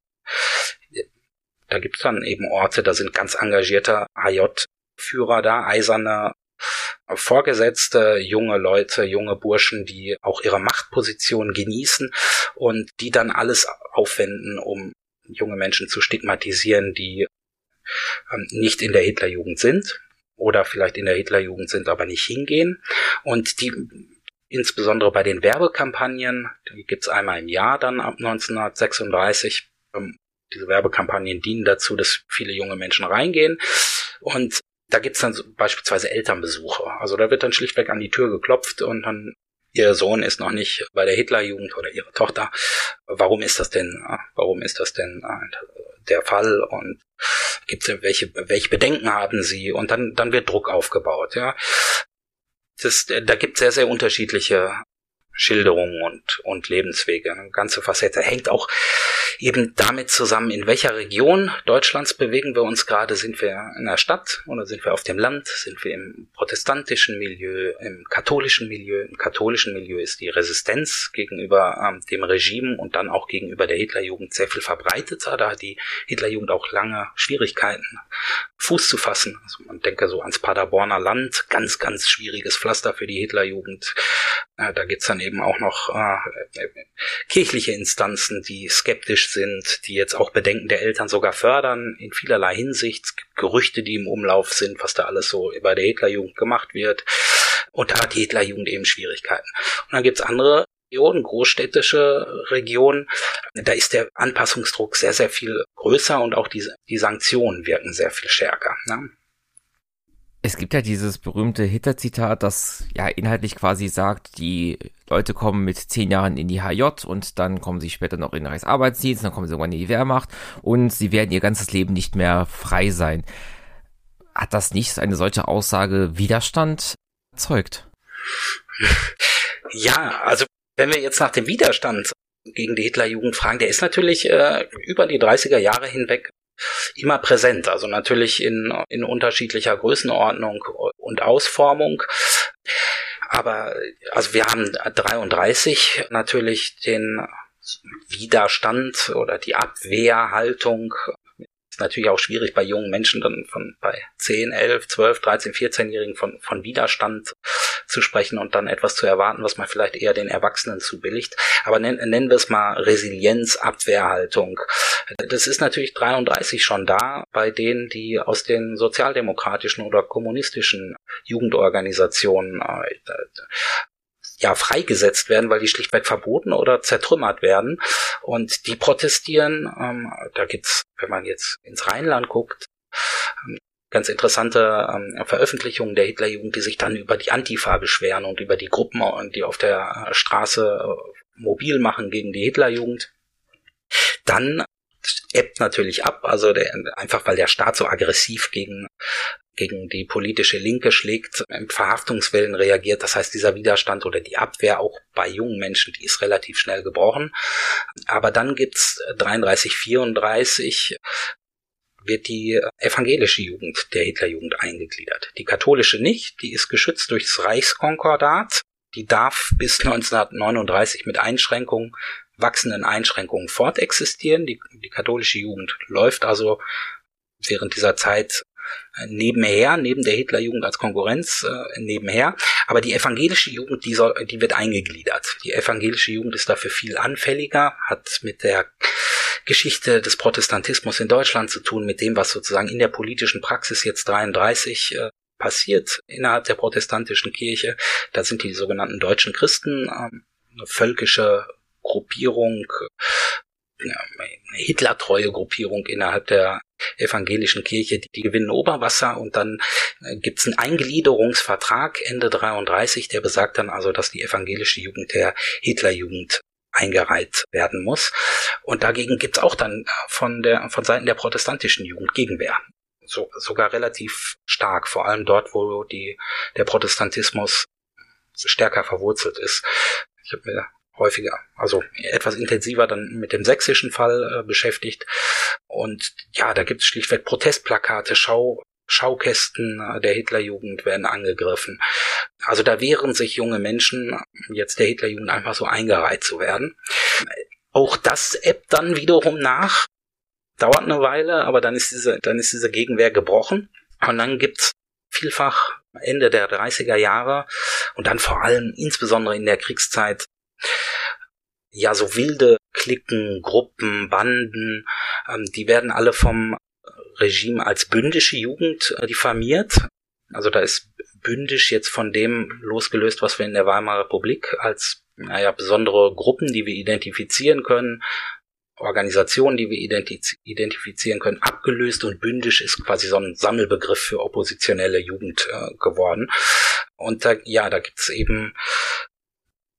da gibt's dann eben Orte, da sind ganz engagierte HJ-Führer da, eiserne Vorgesetzte, junge Leute, junge Burschen, die auch ihre Machtposition genießen und die dann alles aufwenden, um junge Menschen zu stigmatisieren, die ähm, nicht in der Hitlerjugend sind oder vielleicht in der Hitlerjugend sind, aber nicht hingehen. Und die insbesondere bei den Werbekampagnen, die gibt's einmal im Jahr dann ab 1936. Ähm, diese Werbekampagnen dienen dazu, dass viele junge Menschen reingehen. Und da gibt's dann beispielsweise Elternbesuche. Also da wird dann schlichtweg an die Tür geklopft und dann ihr Sohn ist noch nicht bei der Hitlerjugend oder ihre Tochter. Warum ist das denn? Warum ist das denn äh, der Fall? Und gibt's welche welche Bedenken haben Sie? Und dann dann wird Druck aufgebaut. Ja, das, da gibt's sehr sehr unterschiedliche Schilderungen und, und Lebenswege. Eine ganze Facette hängt auch eben damit zusammen, in welcher Region Deutschlands bewegen wir uns gerade. Sind wir in der Stadt oder sind wir auf dem Land? Sind wir im protestantischen Milieu, im katholischen Milieu? Im katholischen Milieu ist die Resistenz gegenüber ähm, dem Regime und dann auch gegenüber der Hitlerjugend sehr viel verbreiteter. Da hat die Hitlerjugend auch lange Schwierigkeiten, Fuß zu fassen. Also man denke so ans Paderborner Land, ganz, ganz schwieriges Pflaster für die Hitlerjugend. Äh, da gibt's dann eben auch noch äh, kirchliche Instanzen, die skeptisch sind, die jetzt auch Bedenken der Eltern sogar fördern in vielerlei Hinsicht. Es gibt Gerüchte, die im Umlauf sind, was da alles so bei der Hitlerjugend gemacht wird. Und da hat die Hitlerjugend eben Schwierigkeiten. Und dann gibt's andere Regionen, großstädtische Regionen, da ist der Anpassungsdruck sehr, sehr viel größer und auch die, die Sanktionen wirken sehr viel stärker. Ne? Es gibt ja dieses berühmte Hitler-Zitat, das ja inhaltlich quasi sagt, die Leute kommen mit zehn Jahren in die HJ und dann kommen sie später noch in den Reichsarbeitsdienst, dann kommen sie irgendwann in die Wehrmacht und sie werden ihr ganzes Leben nicht mehr frei sein. Hat das nicht eine solche Aussage Widerstand erzeugt? Ja, also wenn wir jetzt nach dem Widerstand gegen die Hitlerjugend fragen, der ist natürlich äh, über die 30er Jahre hinweg immer präsent, also natürlich in, in unterschiedlicher Größenordnung und Ausformung. Aber also wir haben 33 natürlich den Widerstand oder die Abwehrhaltung ist natürlich auch schwierig bei jungen Menschen dann von bei 10, 11, 12, 13, 14-Jährigen von, von Widerstand zu sprechen und dann etwas zu erwarten, was man vielleicht eher den Erwachsenen zubilligt. Aber nennen, nennen wir es mal Resilienz, Abwehrhaltung. Das ist natürlich 33 schon da bei denen, die aus den sozialdemokratischen oder kommunistischen Jugendorganisationen äh, ja freigesetzt werden, weil die schlichtweg verboten oder zertrümmert werden. Und die protestieren. Ähm, da gibt's, wenn man jetzt ins Rheinland guckt, ähm, ganz interessante ähm, Veröffentlichungen der Hitlerjugend, die sich dann über die Antifa beschweren und über die Gruppen, die auf der Straße äh, mobil machen gegen die Hitlerjugend. Dann ebbt natürlich ab, also der, einfach weil der Staat so aggressiv gegen gegen die politische Linke schlägt, im Verhaftungswillen reagiert. Das heißt, dieser Widerstand oder die Abwehr auch bei jungen Menschen, die ist relativ schnell gebrochen. Aber dann gibt's 33, 34 wird die evangelische Jugend der Hitlerjugend eingegliedert. Die katholische nicht, die ist geschützt durch das Reichskonkordat. Die darf bis 1939 mit Einschränkungen, wachsenden Einschränkungen fortexistieren. Die, die katholische Jugend läuft also während dieser Zeit nebenher, neben der Hitlerjugend als Konkurrenz äh, nebenher. Aber die evangelische Jugend, die, soll, die wird eingegliedert. Die evangelische Jugend ist dafür viel anfälliger, hat mit der Geschichte des Protestantismus in Deutschland zu tun, mit dem, was sozusagen in der politischen Praxis jetzt 33 äh, passiert innerhalb der protestantischen Kirche. Da sind die sogenannten deutschen Christen, äh, eine völkische Gruppierung, eine Hitlertreue Gruppierung innerhalb der evangelischen Kirche, die, die gewinnen Oberwasser und dann äh, gibt's einen Eingliederungsvertrag Ende 33, der besagt dann also, dass die evangelische Jugend der Hitlerjugend eingereiht werden muss. Und dagegen gibt's auch dann von der von Seiten der protestantischen Jugend Gegenwehr. So, sogar relativ stark, vor allem dort, wo die, der Protestantismus stärker verwurzelt ist. Ich habe mir häufiger, also etwas intensiver dann mit dem sächsischen Fall äh, beschäftigt. Und ja, da gibt es schlichtweg Protestplakate, Schau, Schaukästen äh, der Hitlerjugend werden angegriffen. Also da wehren sich junge Menschen jetzt der Hitlerjugend einfach so eingereiht zu werden. Auch das ebbt dann wiederum nach. Dauert eine Weile, aber dann ist diese, dann ist diese Gegenwehr gebrochen. Und dann gibt's vielfach Ende der 30er Jahre und dann vor allem insbesondere in der Kriegszeit ja so wilde Klicken, Gruppen, Banden, ähm, die werden alle vom Regime als bündische Jugend äh, diffamiert. Also da ist bündisch jetzt von dem losgelöst, was wir in der Weimarer Republik als naja, besondere Gruppen, die wir identifizieren können, Organisationen, die wir identif identifizieren können, abgelöst und bündisch ist quasi so ein Sammelbegriff für oppositionelle Jugend äh, geworden. Und da, ja, da gibt's eben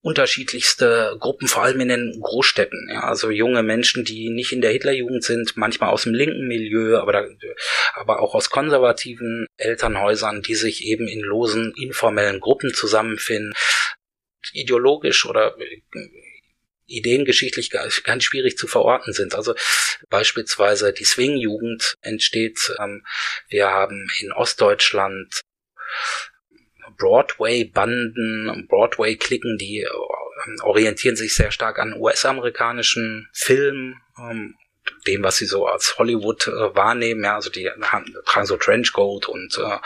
unterschiedlichste Gruppen, vor allem in den Großstädten. Ja, also junge Menschen, die nicht in der Hitlerjugend sind, manchmal aus dem linken Milieu, aber, da, aber auch aus konservativen Elternhäusern, die sich eben in losen, informellen Gruppen zusammenfinden, ideologisch oder äh, ideengeschichtlich ganz schwierig zu verorten sind. Also beispielsweise die Swing-Jugend entsteht. Ähm, wir haben in Ostdeutschland Broadway-Banden, Broadway-Klicken, die äh, orientieren sich sehr stark an US-amerikanischen Filmen, ähm, dem, was sie so als Hollywood äh, wahrnehmen. Ja, also die haben, tragen so Trenchcoat und äh,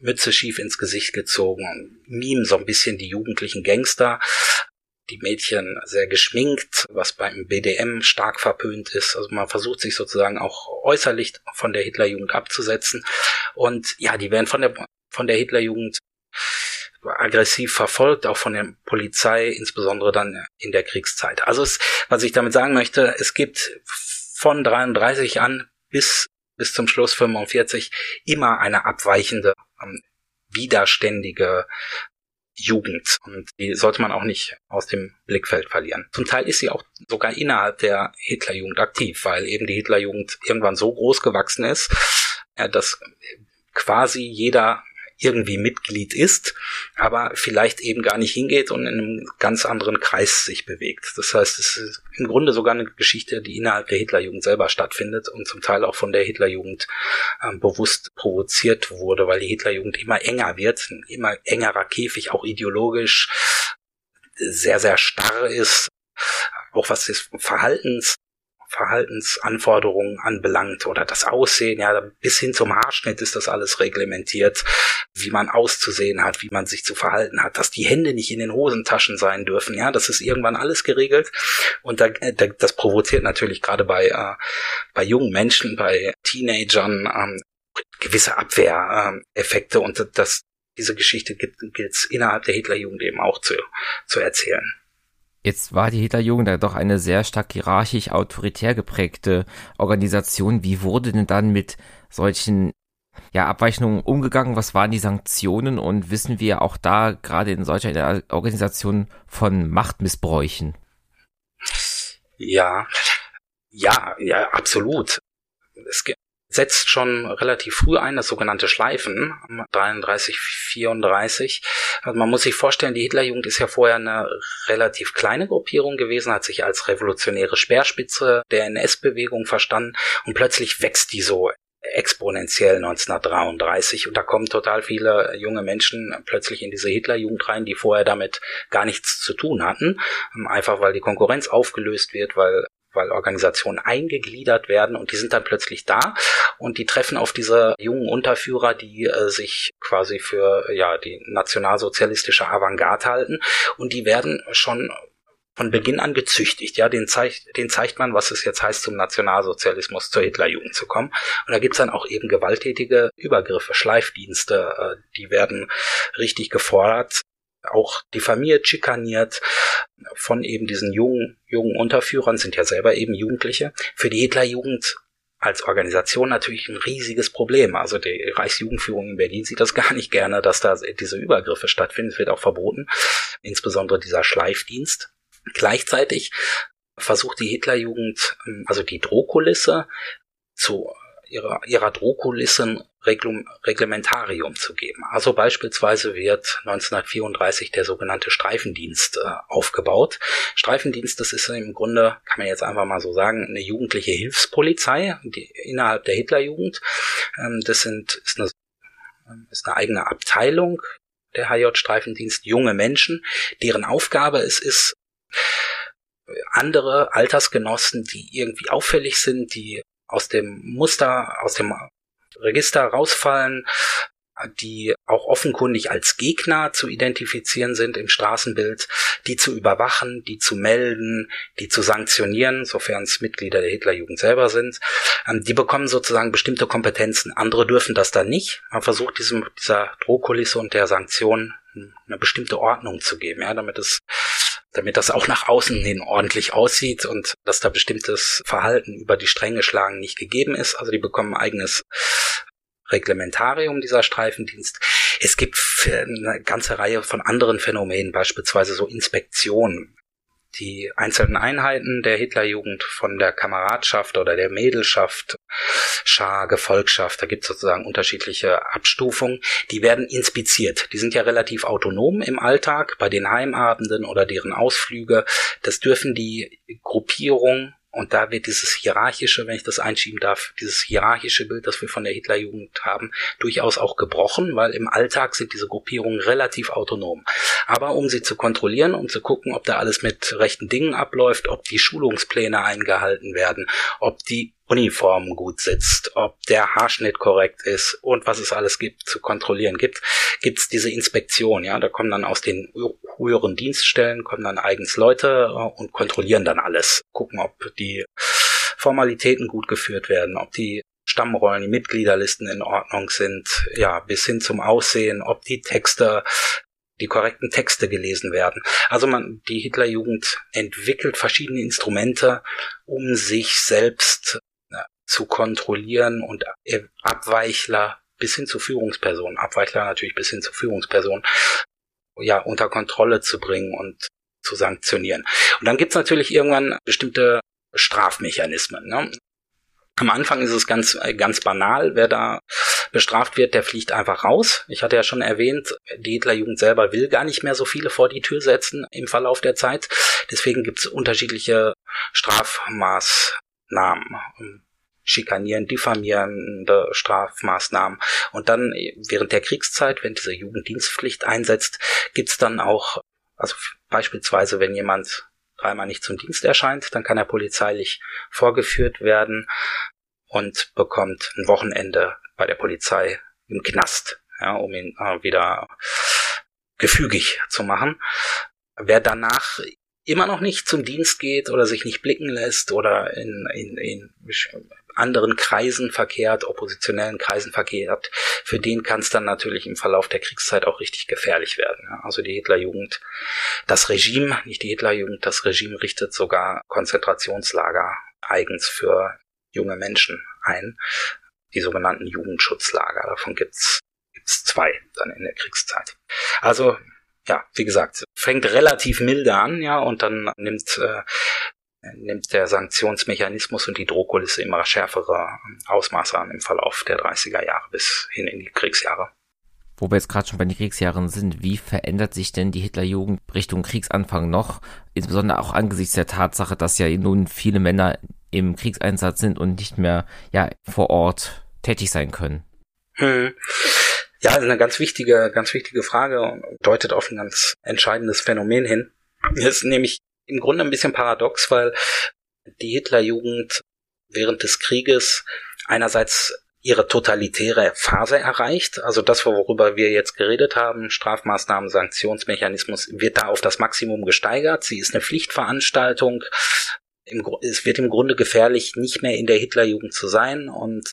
Mütze schief ins Gesicht gezogen und mimen so ein bisschen die jugendlichen Gangster. Die Mädchen sehr geschminkt, was beim BDM stark verpönt ist. Also man versucht sich sozusagen auch äußerlich von der Hitlerjugend abzusetzen. Und ja, die werden von der von der Hitlerjugend aggressiv verfolgt, auch von der Polizei, insbesondere dann in der Kriegszeit. Also es, was ich damit sagen möchte, es gibt von 33 an bis bis zum Schluss 45 immer eine abweichende, ähm, widerständige Jugend. Und die sollte man auch nicht aus dem Blickfeld verlieren. Zum Teil ist sie auch sogar innerhalb der Hitlerjugend aktiv, weil eben die Hitlerjugend irgendwann so groß gewachsen ist, dass quasi jeder irgendwie Mitglied ist, aber vielleicht eben gar nicht hingeht und in einem ganz anderen Kreis sich bewegt. Das heißt, es ist im Grunde sogar eine Geschichte, die innerhalb der Hitlerjugend selber stattfindet und zum Teil auch von der Hitlerjugend ähm, bewusst provoziert wurde, weil die Hitlerjugend immer enger wird, ein immer engerer Käfig, auch ideologisch sehr, sehr starr ist, auch was des Verhaltens Verhaltensanforderungen anbelangt oder das Aussehen, ja, bis hin zum Haarschnitt ist das alles reglementiert, wie man auszusehen hat, wie man sich zu verhalten hat, dass die Hände nicht in den Hosentaschen sein dürfen, ja, das ist irgendwann alles geregelt und da, da, das provoziert natürlich gerade bei, äh, bei jungen Menschen, bei Teenagern ähm, gewisse Abwehreffekte ähm, und das, diese Geschichte gilt es innerhalb der Hitlerjugend eben auch zu, zu erzählen. Jetzt war die Hitlerjugend ja doch eine sehr stark hierarchisch autoritär geprägte Organisation. Wie wurde denn dann mit solchen ja, Abweichungen umgegangen? Was waren die Sanktionen? Und wissen wir auch da gerade in solcher Organisation von Machtmissbräuchen? Ja, ja, ja, absolut. Es setzt schon relativ früh ein, das sogenannte Schleifen, 33, 34. Also man muss sich vorstellen, die Hitlerjugend ist ja vorher eine relativ kleine Gruppierung gewesen, hat sich als revolutionäre Speerspitze der NS-Bewegung verstanden und plötzlich wächst die so exponentiell 1933 und da kommen total viele junge Menschen plötzlich in diese Hitlerjugend rein, die vorher damit gar nichts zu tun hatten, einfach weil die Konkurrenz aufgelöst wird, weil weil Organisationen eingegliedert werden und die sind dann plötzlich da. Und die treffen auf diese jungen Unterführer, die äh, sich quasi für ja die nationalsozialistische Avantgarde halten. Und die werden schon von Beginn an gezüchtigt. Ja, den zeigt, den zeigt man, was es jetzt heißt, zum Nationalsozialismus, zur Hitlerjugend zu kommen. Und da gibt's dann auch eben gewalttätige Übergriffe, Schleifdienste, äh, die werden richtig gefordert auch diffamiert, schikaniert von eben diesen jungen, jungen Unterführern, sind ja selber eben Jugendliche. Für die Hitlerjugend als Organisation natürlich ein riesiges Problem. Also die Reichsjugendführung in Berlin sieht das gar nicht gerne, dass da diese Übergriffe stattfinden. Es wird auch verboten, insbesondere dieser Schleifdienst. Gleichzeitig versucht die Hitlerjugend, also die Drohkulisse zu ihrer, ihrer Drohkulissen Reglementarium zu geben. Also beispielsweise wird 1934 der sogenannte Streifendienst äh, aufgebaut. Streifendienst, das ist im Grunde, kann man jetzt einfach mal so sagen, eine jugendliche Hilfspolizei die, innerhalb der Hitlerjugend. Ähm, das sind, ist eine, ähm, ist eine eigene Abteilung der HJ-Streifendienst, junge Menschen, deren Aufgabe es ist, andere Altersgenossen, die irgendwie auffällig sind, die aus dem Muster, aus dem Register rausfallen, die auch offenkundig als Gegner zu identifizieren sind im Straßenbild, die zu überwachen, die zu melden, die zu sanktionieren, sofern es Mitglieder der Hitlerjugend selber sind. Ähm, die bekommen sozusagen bestimmte Kompetenzen. Andere dürfen das dann nicht. Man versucht diesem, dieser Drohkulisse und der Sanktion eine bestimmte Ordnung zu geben, ja, damit es damit das auch nach außen hin ordentlich aussieht und dass da bestimmtes Verhalten über die Stränge schlagen nicht gegeben ist. Also die bekommen ein eigenes Reglementarium dieser Streifendienst. Es gibt eine ganze Reihe von anderen Phänomenen, beispielsweise so Inspektionen die einzelnen Einheiten der Hitlerjugend von der Kameradschaft oder der Mädelschaft, Schar, Gefolgschaft, da gibt es sozusagen unterschiedliche Abstufungen, die werden inspiziert. Die sind ja relativ autonom im Alltag bei den Heimabenden oder deren Ausflüge. Das dürfen die Gruppierung und da wird dieses hierarchische, wenn ich das einschieben darf, dieses hierarchische Bild, das wir von der Hitlerjugend haben, durchaus auch gebrochen, weil im Alltag sind diese Gruppierungen relativ autonom. Aber um sie zu kontrollieren, um zu gucken, ob da alles mit rechten Dingen abläuft, ob die Schulungspläne eingehalten werden, ob die Uniform gut sitzt, ob der Haarschnitt korrekt ist und was es alles gibt zu kontrollieren gibt, gibt's diese Inspektion. Ja, da kommen dann aus den höheren Dienststellen kommen dann eigens Leute äh, und kontrollieren dann alles, gucken, ob die Formalitäten gut geführt werden, ob die Stammrollen, die Mitgliederlisten in Ordnung sind, ja, bis hin zum Aussehen, ob die Texte die korrekten Texte gelesen werden. Also man, die Hitlerjugend entwickelt verschiedene Instrumente, um sich selbst zu kontrollieren und Abweichler bis hin zu Führungspersonen, Abweichler natürlich bis hin zu Führungspersonen, ja, unter Kontrolle zu bringen und zu sanktionieren. Und dann gibt's natürlich irgendwann bestimmte Strafmechanismen. Ne? Am Anfang ist es ganz, ganz banal, wer da bestraft wird, der fliegt einfach raus. Ich hatte ja schon erwähnt, die Hitlerjugend selber will gar nicht mehr so viele vor die Tür setzen im Verlauf der Zeit. Deswegen gibt's unterschiedliche Strafmaßnahmen schikanieren, diffamierende Strafmaßnahmen. Und dann während der Kriegszeit, wenn diese Jugenddienstpflicht einsetzt, gibt's dann auch, also beispielsweise, wenn jemand dreimal nicht zum Dienst erscheint, dann kann er polizeilich vorgeführt werden und bekommt ein Wochenende bei der Polizei im Knast, ja, um ihn äh, wieder gefügig zu machen. Wer danach immer noch nicht zum Dienst geht oder sich nicht blicken lässt oder in, in, in anderen Kreisen verkehrt, oppositionellen Kreisen verkehrt, für den kann es dann natürlich im Verlauf der Kriegszeit auch richtig gefährlich werden. Also die Hitlerjugend, das Regime, nicht die Hitlerjugend, das Regime richtet sogar Konzentrationslager eigens für junge Menschen ein, die sogenannten Jugendschutzlager. Davon gibt's gibt's zwei dann in der Kriegszeit. Also ja, wie gesagt, fängt relativ milde an, ja, und dann nimmt äh, nimmt der Sanktionsmechanismus und die Drohkulisse immer schärfere Ausmaße an im Verlauf der 30er Jahre bis hin in die Kriegsjahre. Wo wir jetzt gerade schon bei den Kriegsjahren sind, wie verändert sich denn die Hitlerjugend Richtung Kriegsanfang noch? Insbesondere auch angesichts der Tatsache, dass ja nun viele Männer im Kriegseinsatz sind und nicht mehr ja, vor Ort tätig sein können. Hm. Ja, eine ganz wichtige, ganz wichtige Frage und deutet auf ein ganz entscheidendes Phänomen hin. Das ist nämlich im Grunde ein bisschen paradox, weil die Hitlerjugend während des Krieges einerseits ihre totalitäre Phase erreicht. Also das, worüber wir jetzt geredet haben, Strafmaßnahmen, Sanktionsmechanismus, wird da auf das Maximum gesteigert. Sie ist eine Pflichtveranstaltung. es wird im Grunde gefährlich, nicht mehr in der Hitlerjugend zu sein und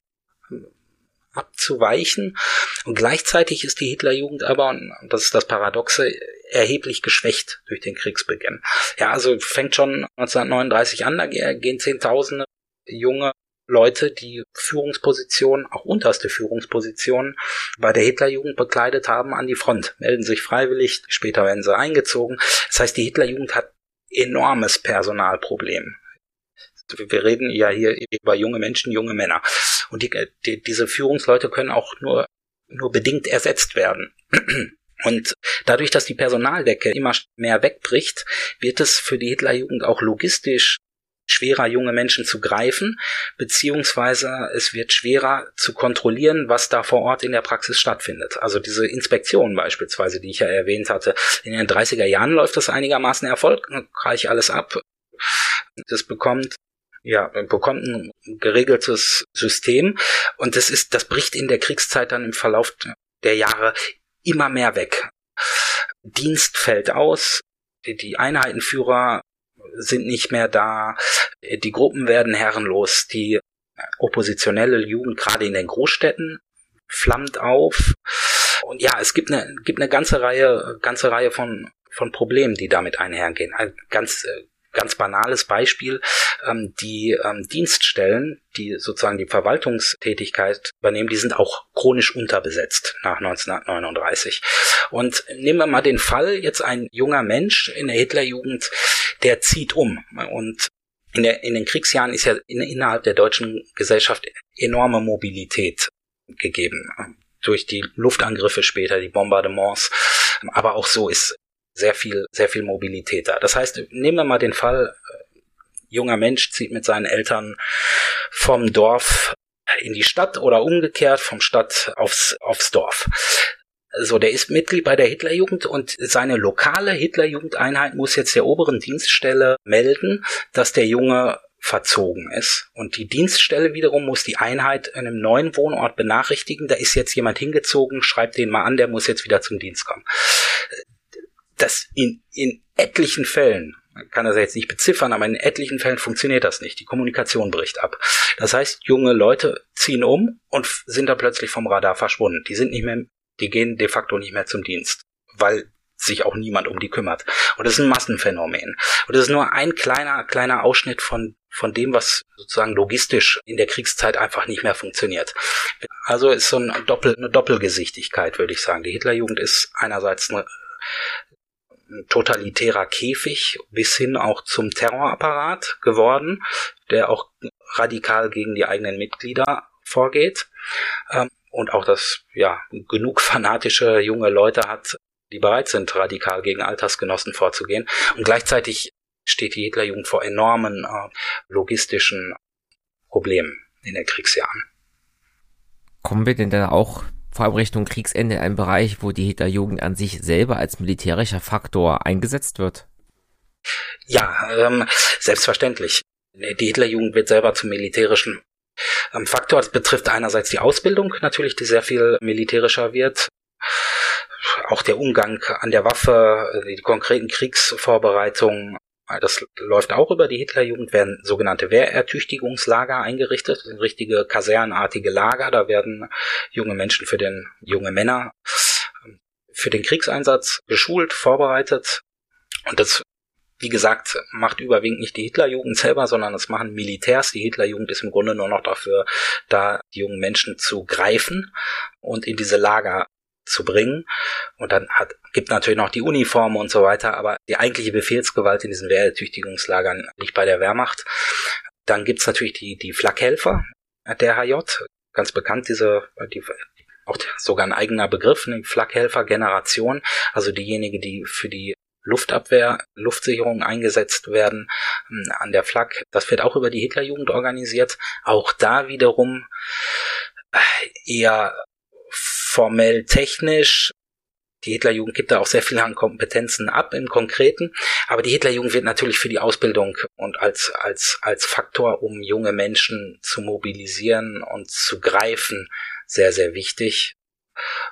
abzuweichen. Und gleichzeitig ist die Hitlerjugend aber, und das ist das Paradoxe, erheblich geschwächt durch den Kriegsbeginn. Ja, also fängt schon 1939 an, da gehen Zehntausende junge Leute, die Führungspositionen, auch unterste Führungspositionen bei der Hitlerjugend bekleidet haben, an die Front, melden sich freiwillig, später werden sie eingezogen. Das heißt, die Hitlerjugend hat enormes Personalproblem. Wir reden ja hier über junge Menschen, junge Männer. Und die, die, diese Führungsleute können auch nur, nur bedingt ersetzt werden. Und dadurch, dass die Personaldecke immer mehr wegbricht, wird es für die Hitlerjugend auch logistisch schwerer, junge Menschen zu greifen, beziehungsweise es wird schwerer zu kontrollieren, was da vor Ort in der Praxis stattfindet. Also diese Inspektion beispielsweise, die ich ja erwähnt hatte, in den 30er Jahren läuft das einigermaßen erfolgreich alles ab. Das bekommt ja, bekommt ein geregeltes System und das ist, das bricht in der Kriegszeit dann im Verlauf der Jahre immer mehr weg. Dienst fällt aus, die Einheitenführer sind nicht mehr da, die Gruppen werden herrenlos, die oppositionelle Jugend gerade in den Großstädten flammt auf. Und ja, es gibt eine, gibt eine ganze Reihe, ganze Reihe von, von Problemen, die damit einhergehen. Ein ganz ganz banales Beispiel, ähm, die ähm, Dienststellen, die sozusagen die Verwaltungstätigkeit übernehmen, die sind auch chronisch unterbesetzt nach 1939. Und nehmen wir mal den Fall, jetzt ein junger Mensch in der Hitlerjugend, der zieht um und in, der, in den Kriegsjahren ist ja in, innerhalb der deutschen Gesellschaft enorme Mobilität gegeben durch die Luftangriffe später, die Bombardements. Aber auch so ist sehr viel, sehr viel Mobilität da. Das heißt, nehmen wir mal den Fall, äh, junger Mensch zieht mit seinen Eltern vom Dorf in die Stadt oder umgekehrt vom Stadt aufs, aufs Dorf. So, der ist Mitglied bei der Hitlerjugend und seine lokale Hitlerjugendeinheit muss jetzt der oberen Dienststelle melden, dass der Junge verzogen ist. Und die Dienststelle wiederum muss die Einheit in einem neuen Wohnort benachrichtigen. Da ist jetzt jemand hingezogen, schreibt den mal an, der muss jetzt wieder zum Dienst kommen das in, in etlichen Fällen, man kann das jetzt nicht beziffern, aber in etlichen Fällen funktioniert das nicht. Die Kommunikation bricht ab. Das heißt, junge Leute ziehen um und sind da plötzlich vom Radar verschwunden. Die sind nicht mehr, die gehen de facto nicht mehr zum Dienst, weil sich auch niemand um die kümmert. Und das ist ein Massenphänomen. Und das ist nur ein kleiner, kleiner Ausschnitt von, von dem, was sozusagen logistisch in der Kriegszeit einfach nicht mehr funktioniert. Also ist so ein Doppel, eine Doppelgesichtigkeit, würde ich sagen. Die Hitlerjugend ist einerseits eine totalitärer Käfig bis hin auch zum Terrorapparat geworden, der auch radikal gegen die eigenen Mitglieder vorgeht ähm, und auch das ja genug fanatische junge Leute hat, die bereit sind, radikal gegen Altersgenossen vorzugehen. Und gleichzeitig steht die Hitlerjugend vor enormen äh, logistischen Problemen in den Kriegsjahren. Kommen wir denn da auch vor allem Richtung Kriegsende ein Bereich, wo die Hitlerjugend an sich selber als militärischer Faktor eingesetzt wird? Ja, ähm, selbstverständlich. Die Hitlerjugend wird selber zum militärischen ähm, Faktor. Das betrifft einerseits die Ausbildung natürlich, die sehr viel militärischer wird. Auch der Umgang an der Waffe, die konkreten Kriegsvorbereitungen, das läuft auch über die Hitlerjugend, werden sogenannte Wehrertüchtigungslager eingerichtet, richtige kasernenartige Lager, da werden junge Menschen für den, junge Männer ähm, für den Kriegseinsatz geschult, vorbereitet. Und das wie gesagt, macht überwiegend nicht die Hitlerjugend selber, sondern es machen Militärs. Die Hitlerjugend ist im Grunde nur noch dafür da, die jungen Menschen zu greifen und in diese Lager zu bringen. Und dann hat, gibt natürlich noch die Uniform und so weiter, aber die eigentliche Befehlsgewalt in diesen Wehrertüchtigungslagern liegt bei der Wehrmacht. Dann gibt's natürlich die, die Flakhelfer der HJ, ganz bekannt, diese, die, auch sogar ein eigener Begriff, eine Flakhelfer-Generation, also diejenigen, die für die Luftabwehr, Luftsicherung eingesetzt werden hm, an der Flak. Das wird auch über die Hitlerjugend organisiert. Auch da wiederum äh, eher formell technisch. Die Hitlerjugend gibt da auch sehr viel an Kompetenzen ab im Konkreten, aber die Hitlerjugend wird natürlich für die Ausbildung und als, als, als Faktor, um junge Menschen zu mobilisieren und zu greifen, sehr, sehr wichtig.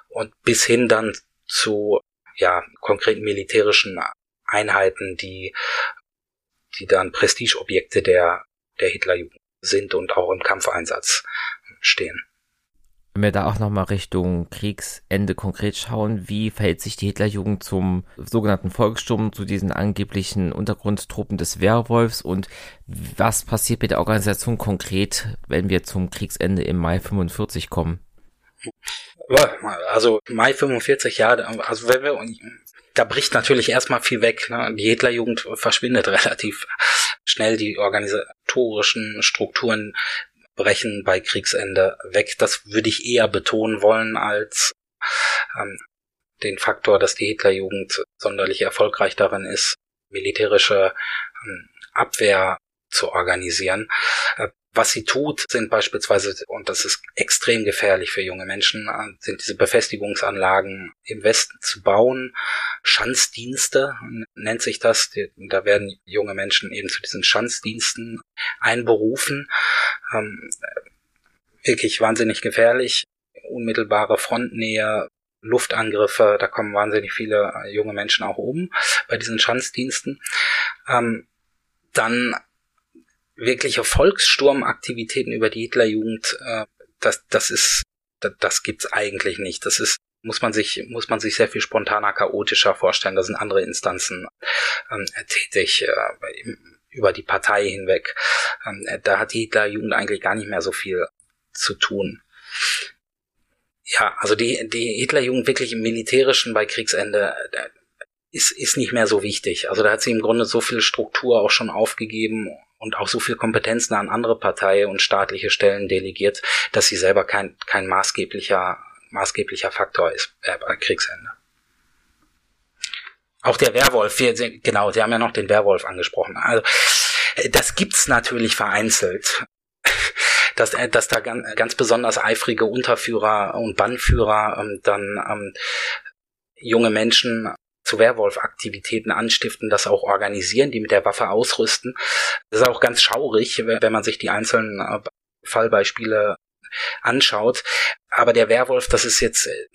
Und bis hin dann zu ja, konkreten militärischen Einheiten, die, die dann Prestigeobjekte der, der Hitlerjugend sind und auch im Kampfeinsatz stehen. Wenn wir da auch nochmal Richtung Kriegsende konkret schauen, wie verhält sich die Hitlerjugend zum sogenannten Volkssturm, zu diesen angeblichen Untergrundtruppen des Werwolfs und was passiert mit der Organisation konkret, wenn wir zum Kriegsende im Mai 45 kommen? Also Mai 45, ja, also wenn wir, da bricht natürlich erstmal viel weg. Ne? Die Hitlerjugend verschwindet relativ schnell, die organisatorischen Strukturen brechen bei Kriegsende weg. Das würde ich eher betonen wollen als ähm, den Faktor, dass die Hitlerjugend sonderlich erfolgreich darin ist, militärische ähm, Abwehr zu organisieren. Äh, was sie tut, sind beispielsweise, und das ist extrem gefährlich für junge Menschen, äh, sind diese Befestigungsanlagen im Westen zu bauen. Schanzdienste nennt sich das. Da werden junge Menschen eben zu diesen Schanzdiensten einberufen. Ähm, wirklich wahnsinnig gefährlich. Unmittelbare Frontnähe, Luftangriffe, da kommen wahnsinnig viele junge Menschen auch um bei diesen Schanzdiensten. Ähm, dann wirkliche Volkssturmaktivitäten über die Hitlerjugend, äh, das, das ist, das, das gibt's eigentlich nicht. Das ist muss man sich muss man sich sehr viel spontaner, chaotischer vorstellen. Da sind andere Instanzen ähm, tätig äh, über die Partei hinweg. Ähm, da hat die Hitlerjugend eigentlich gar nicht mehr so viel zu tun. Ja, also die die Hitlerjugend wirklich im militärischen bei Kriegsende äh, ist ist nicht mehr so wichtig. Also da hat sie im Grunde so viel Struktur auch schon aufgegeben und auch so viel Kompetenzen an andere Partei und staatliche Stellen delegiert, dass sie selber kein, kein maßgeblicher, maßgeblicher Faktor ist äh, bei Kriegsende. Auch der Werwolf, wir, genau, Sie haben ja noch den Werwolf angesprochen. Also, äh, das gibt's natürlich vereinzelt. Dass, äh, dass da ganz, ganz besonders eifrige Unterführer und Bannführer ähm, dann ähm, junge Menschen zu Werwolf-Aktivitäten anstiften, das auch organisieren, die mit der Waffe ausrüsten. Das ist auch ganz schaurig, wenn man sich die einzelnen äh, Fallbeispiele anschaut. Aber der Werwolf, das ist jetzt äh,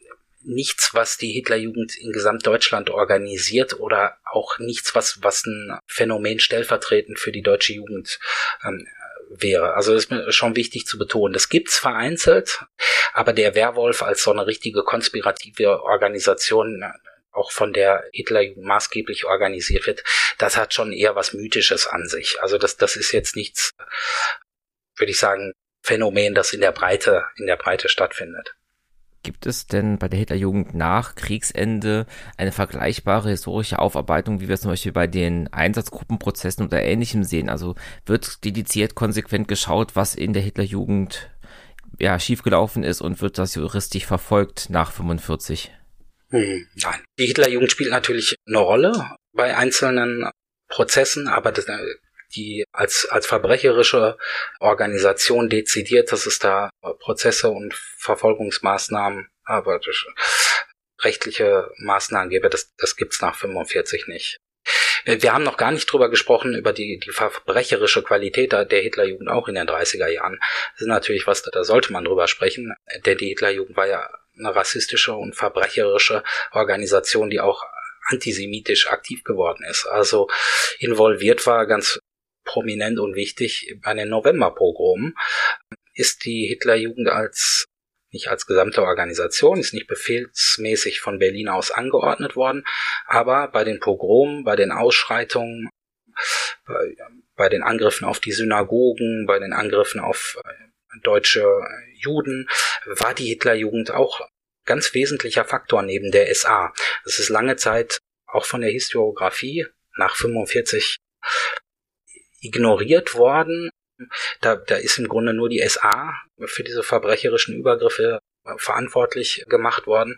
nichts, was die Hitlerjugend in Gesamtdeutschland organisiert oder auch nichts, was, was ein Phänomen stellvertretend für die deutsche Jugend ähm, wäre. Also ist mir schon wichtig zu betonen. Das gibt's vereinzelt, aber der Werwolf als so eine richtige konspirative Organisation auch von der Hitlerjugend maßgeblich organisiert wird, das hat schon eher was Mythisches an sich. Also das, das ist jetzt nichts, würde ich sagen, Phänomen, das in der Breite, in der Breite stattfindet. Gibt es denn bei der Hitlerjugend nach Kriegsende eine vergleichbare historische Aufarbeitung, wie wir zum Beispiel bei den Einsatzgruppenprozessen oder ähnlichem sehen? Also wird dediziert konsequent geschaut, was in der Hitlerjugend ja, schiefgelaufen ist und wird das juristisch verfolgt nach 45? Hm, nein. Die Hitlerjugend spielt natürlich eine Rolle bei einzelnen Prozessen, aber das, äh, die als, als verbrecherische Organisation dezidiert, dass es da Prozesse und Verfolgungsmaßnahmen, aber rechtliche Maßnahmen gäbe, das, das gibt's nach 45 nicht. wir haben noch gar nicht drüber gesprochen, über die, die verbrecherische Qualität der Hitlerjugend auch in den 30er Jahren. Das ist natürlich was, da sollte man drüber sprechen, denn die Hitlerjugend war ja eine rassistische und verbrecherische Organisation, die auch antisemitisch aktiv geworden ist. Also involviert war ganz prominent und wichtig bei den Novemberpogromen ist die Hitlerjugend als nicht als gesamte Organisation, ist nicht befehlsmäßig von Berlin aus angeordnet worden, aber bei den Pogromen, bei den Ausschreitungen, bei, bei den Angriffen auf die Synagogen, bei den Angriffen auf äh, deutsche Juden, war die Hitlerjugend auch ganz wesentlicher Faktor neben der SA. Das ist lange Zeit auch von der Historiografie nach 45 ignoriert worden. Da, da ist im Grunde nur die SA für diese verbrecherischen Übergriffe verantwortlich gemacht worden.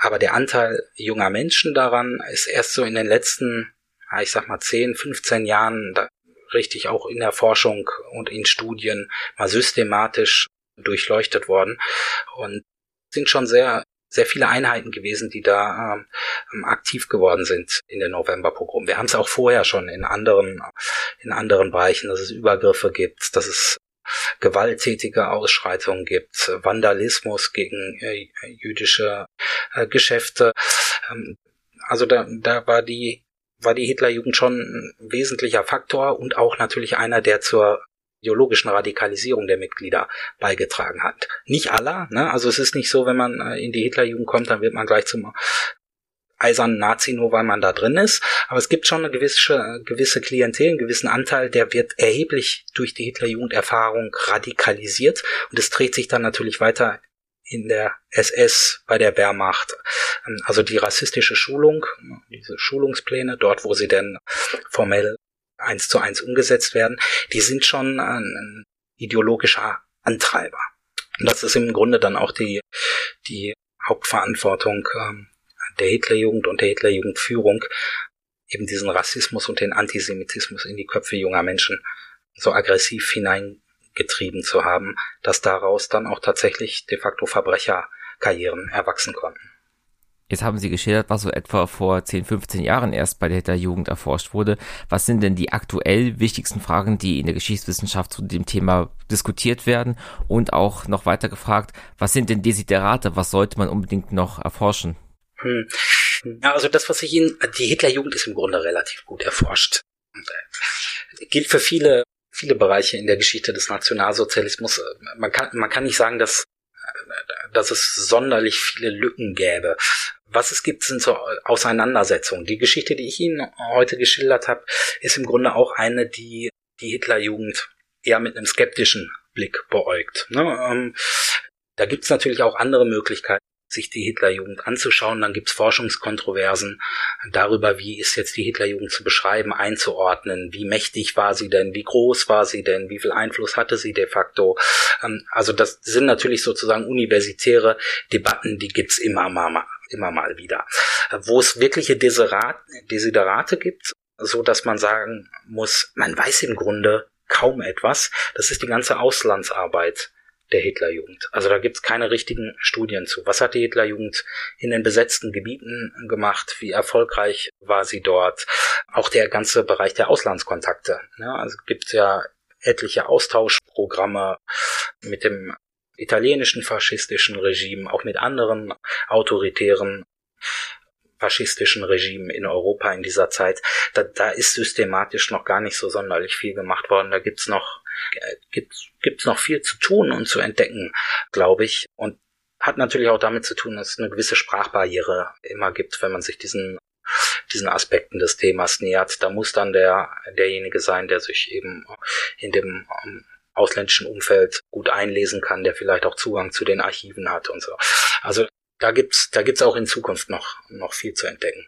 Aber der Anteil junger Menschen daran ist erst so in den letzten, ich sag mal, 10, 15 Jahren richtig auch in der Forschung und in Studien mal systematisch durchleuchtet worden und sind schon sehr sehr viele Einheiten gewesen, die da ähm, aktiv geworden sind in der Novemberprogramm. Wir haben es auch vorher schon in anderen in anderen Bereichen, dass es Übergriffe gibt, dass es gewalttätige Ausschreitungen gibt, Vandalismus gegen äh, jüdische äh, Geschäfte. Ähm, also da, da war die war die Hitlerjugend schon ein wesentlicher Faktor und auch natürlich einer, der zur ideologischen Radikalisierung der Mitglieder beigetragen hat. Nicht aller, ne? also es ist nicht so, wenn man äh, in die Hitlerjugend kommt, dann wird man gleich zum eisernen Nazi, nur weil man da drin ist. Aber es gibt schon eine gewisse, gewisse Klientel, einen gewissen Anteil, der wird erheblich durch die Hitlerjugenderfahrung radikalisiert und es dreht sich dann natürlich weiter in der SS, bei der Wehrmacht. Ähm, also die rassistische Schulung, diese Schulungspläne, dort wo sie denn formell eins zu eins umgesetzt werden, die sind schon ein ideologischer Antreiber. Und das ist im Grunde dann auch die, die Hauptverantwortung ähm, der Hitlerjugend und der Hitlerjugendführung, eben diesen Rassismus und den Antisemitismus in die Köpfe junger Menschen so aggressiv hineingetrieben zu haben, dass daraus dann auch tatsächlich de facto Verbrecherkarrieren erwachsen konnten. Jetzt haben Sie geschildert, was so etwa vor 10, 15 Jahren erst bei der Hitlerjugend erforscht wurde. Was sind denn die aktuell wichtigsten Fragen, die in der Geschichtswissenschaft zu dem Thema diskutiert werden? Und auch noch weiter gefragt, was sind denn Desiderate? Was sollte man unbedingt noch erforschen? Hm. Ja, also das, was ich Ihnen, die Hitlerjugend ist im Grunde relativ gut erforscht. Und, äh, gilt für viele, viele Bereiche in der Geschichte des Nationalsozialismus. Man kann, man kann nicht sagen, dass dass es sonderlich viele Lücken gäbe. Was es gibt, sind so Auseinandersetzungen. Die Geschichte, die ich Ihnen heute geschildert habe, ist im Grunde auch eine, die die Hitlerjugend eher mit einem skeptischen Blick beäugt. Ne? Ähm, da gibt's natürlich auch andere Möglichkeiten sich die Hitlerjugend anzuschauen. Dann gibt's Forschungskontroversen darüber, wie ist jetzt die Hitlerjugend zu beschreiben, einzuordnen, wie mächtig war sie denn, wie groß war sie denn, wie viel Einfluss hatte sie de facto. Ähm, also das sind natürlich sozusagen universitäre Debatten, die gibt's immer mal, immer mal wieder. Wo es wirkliche Desiderat, Desiderate gibt, so dass man sagen muss, man weiß im Grunde kaum etwas. Das ist die ganze Auslandsarbeit der Hitlerjugend. Also da gibt's keine richtigen Studien zu. Was hat die Hitlerjugend in den besetzten Gebieten gemacht? Wie erfolgreich war sie dort? Auch der ganze Bereich der Auslandskontakte. Ja, also gibt ja etliche Austauschprogramme mit dem italienischen faschistischen Regime, auch mit anderen autoritären faschistischen Regimen in Europa in dieser Zeit. Da, da ist systematisch noch gar nicht so sonderlich viel gemacht worden. Da gibt's noch gibt gibt's noch viel zu tun und zu entdecken, glaube ich. Und hat natürlich auch damit zu tun, dass es eine gewisse Sprachbarriere immer gibt, wenn man sich diesen diesen Aspekten des Themas nähert. Da muss dann der derjenige sein, der sich eben in dem ähm, ausländischen Umfeld gut einlesen kann, der vielleicht auch Zugang zu den Archiven hat und so. Also da gibt's da gibt's auch in Zukunft noch noch viel zu entdecken.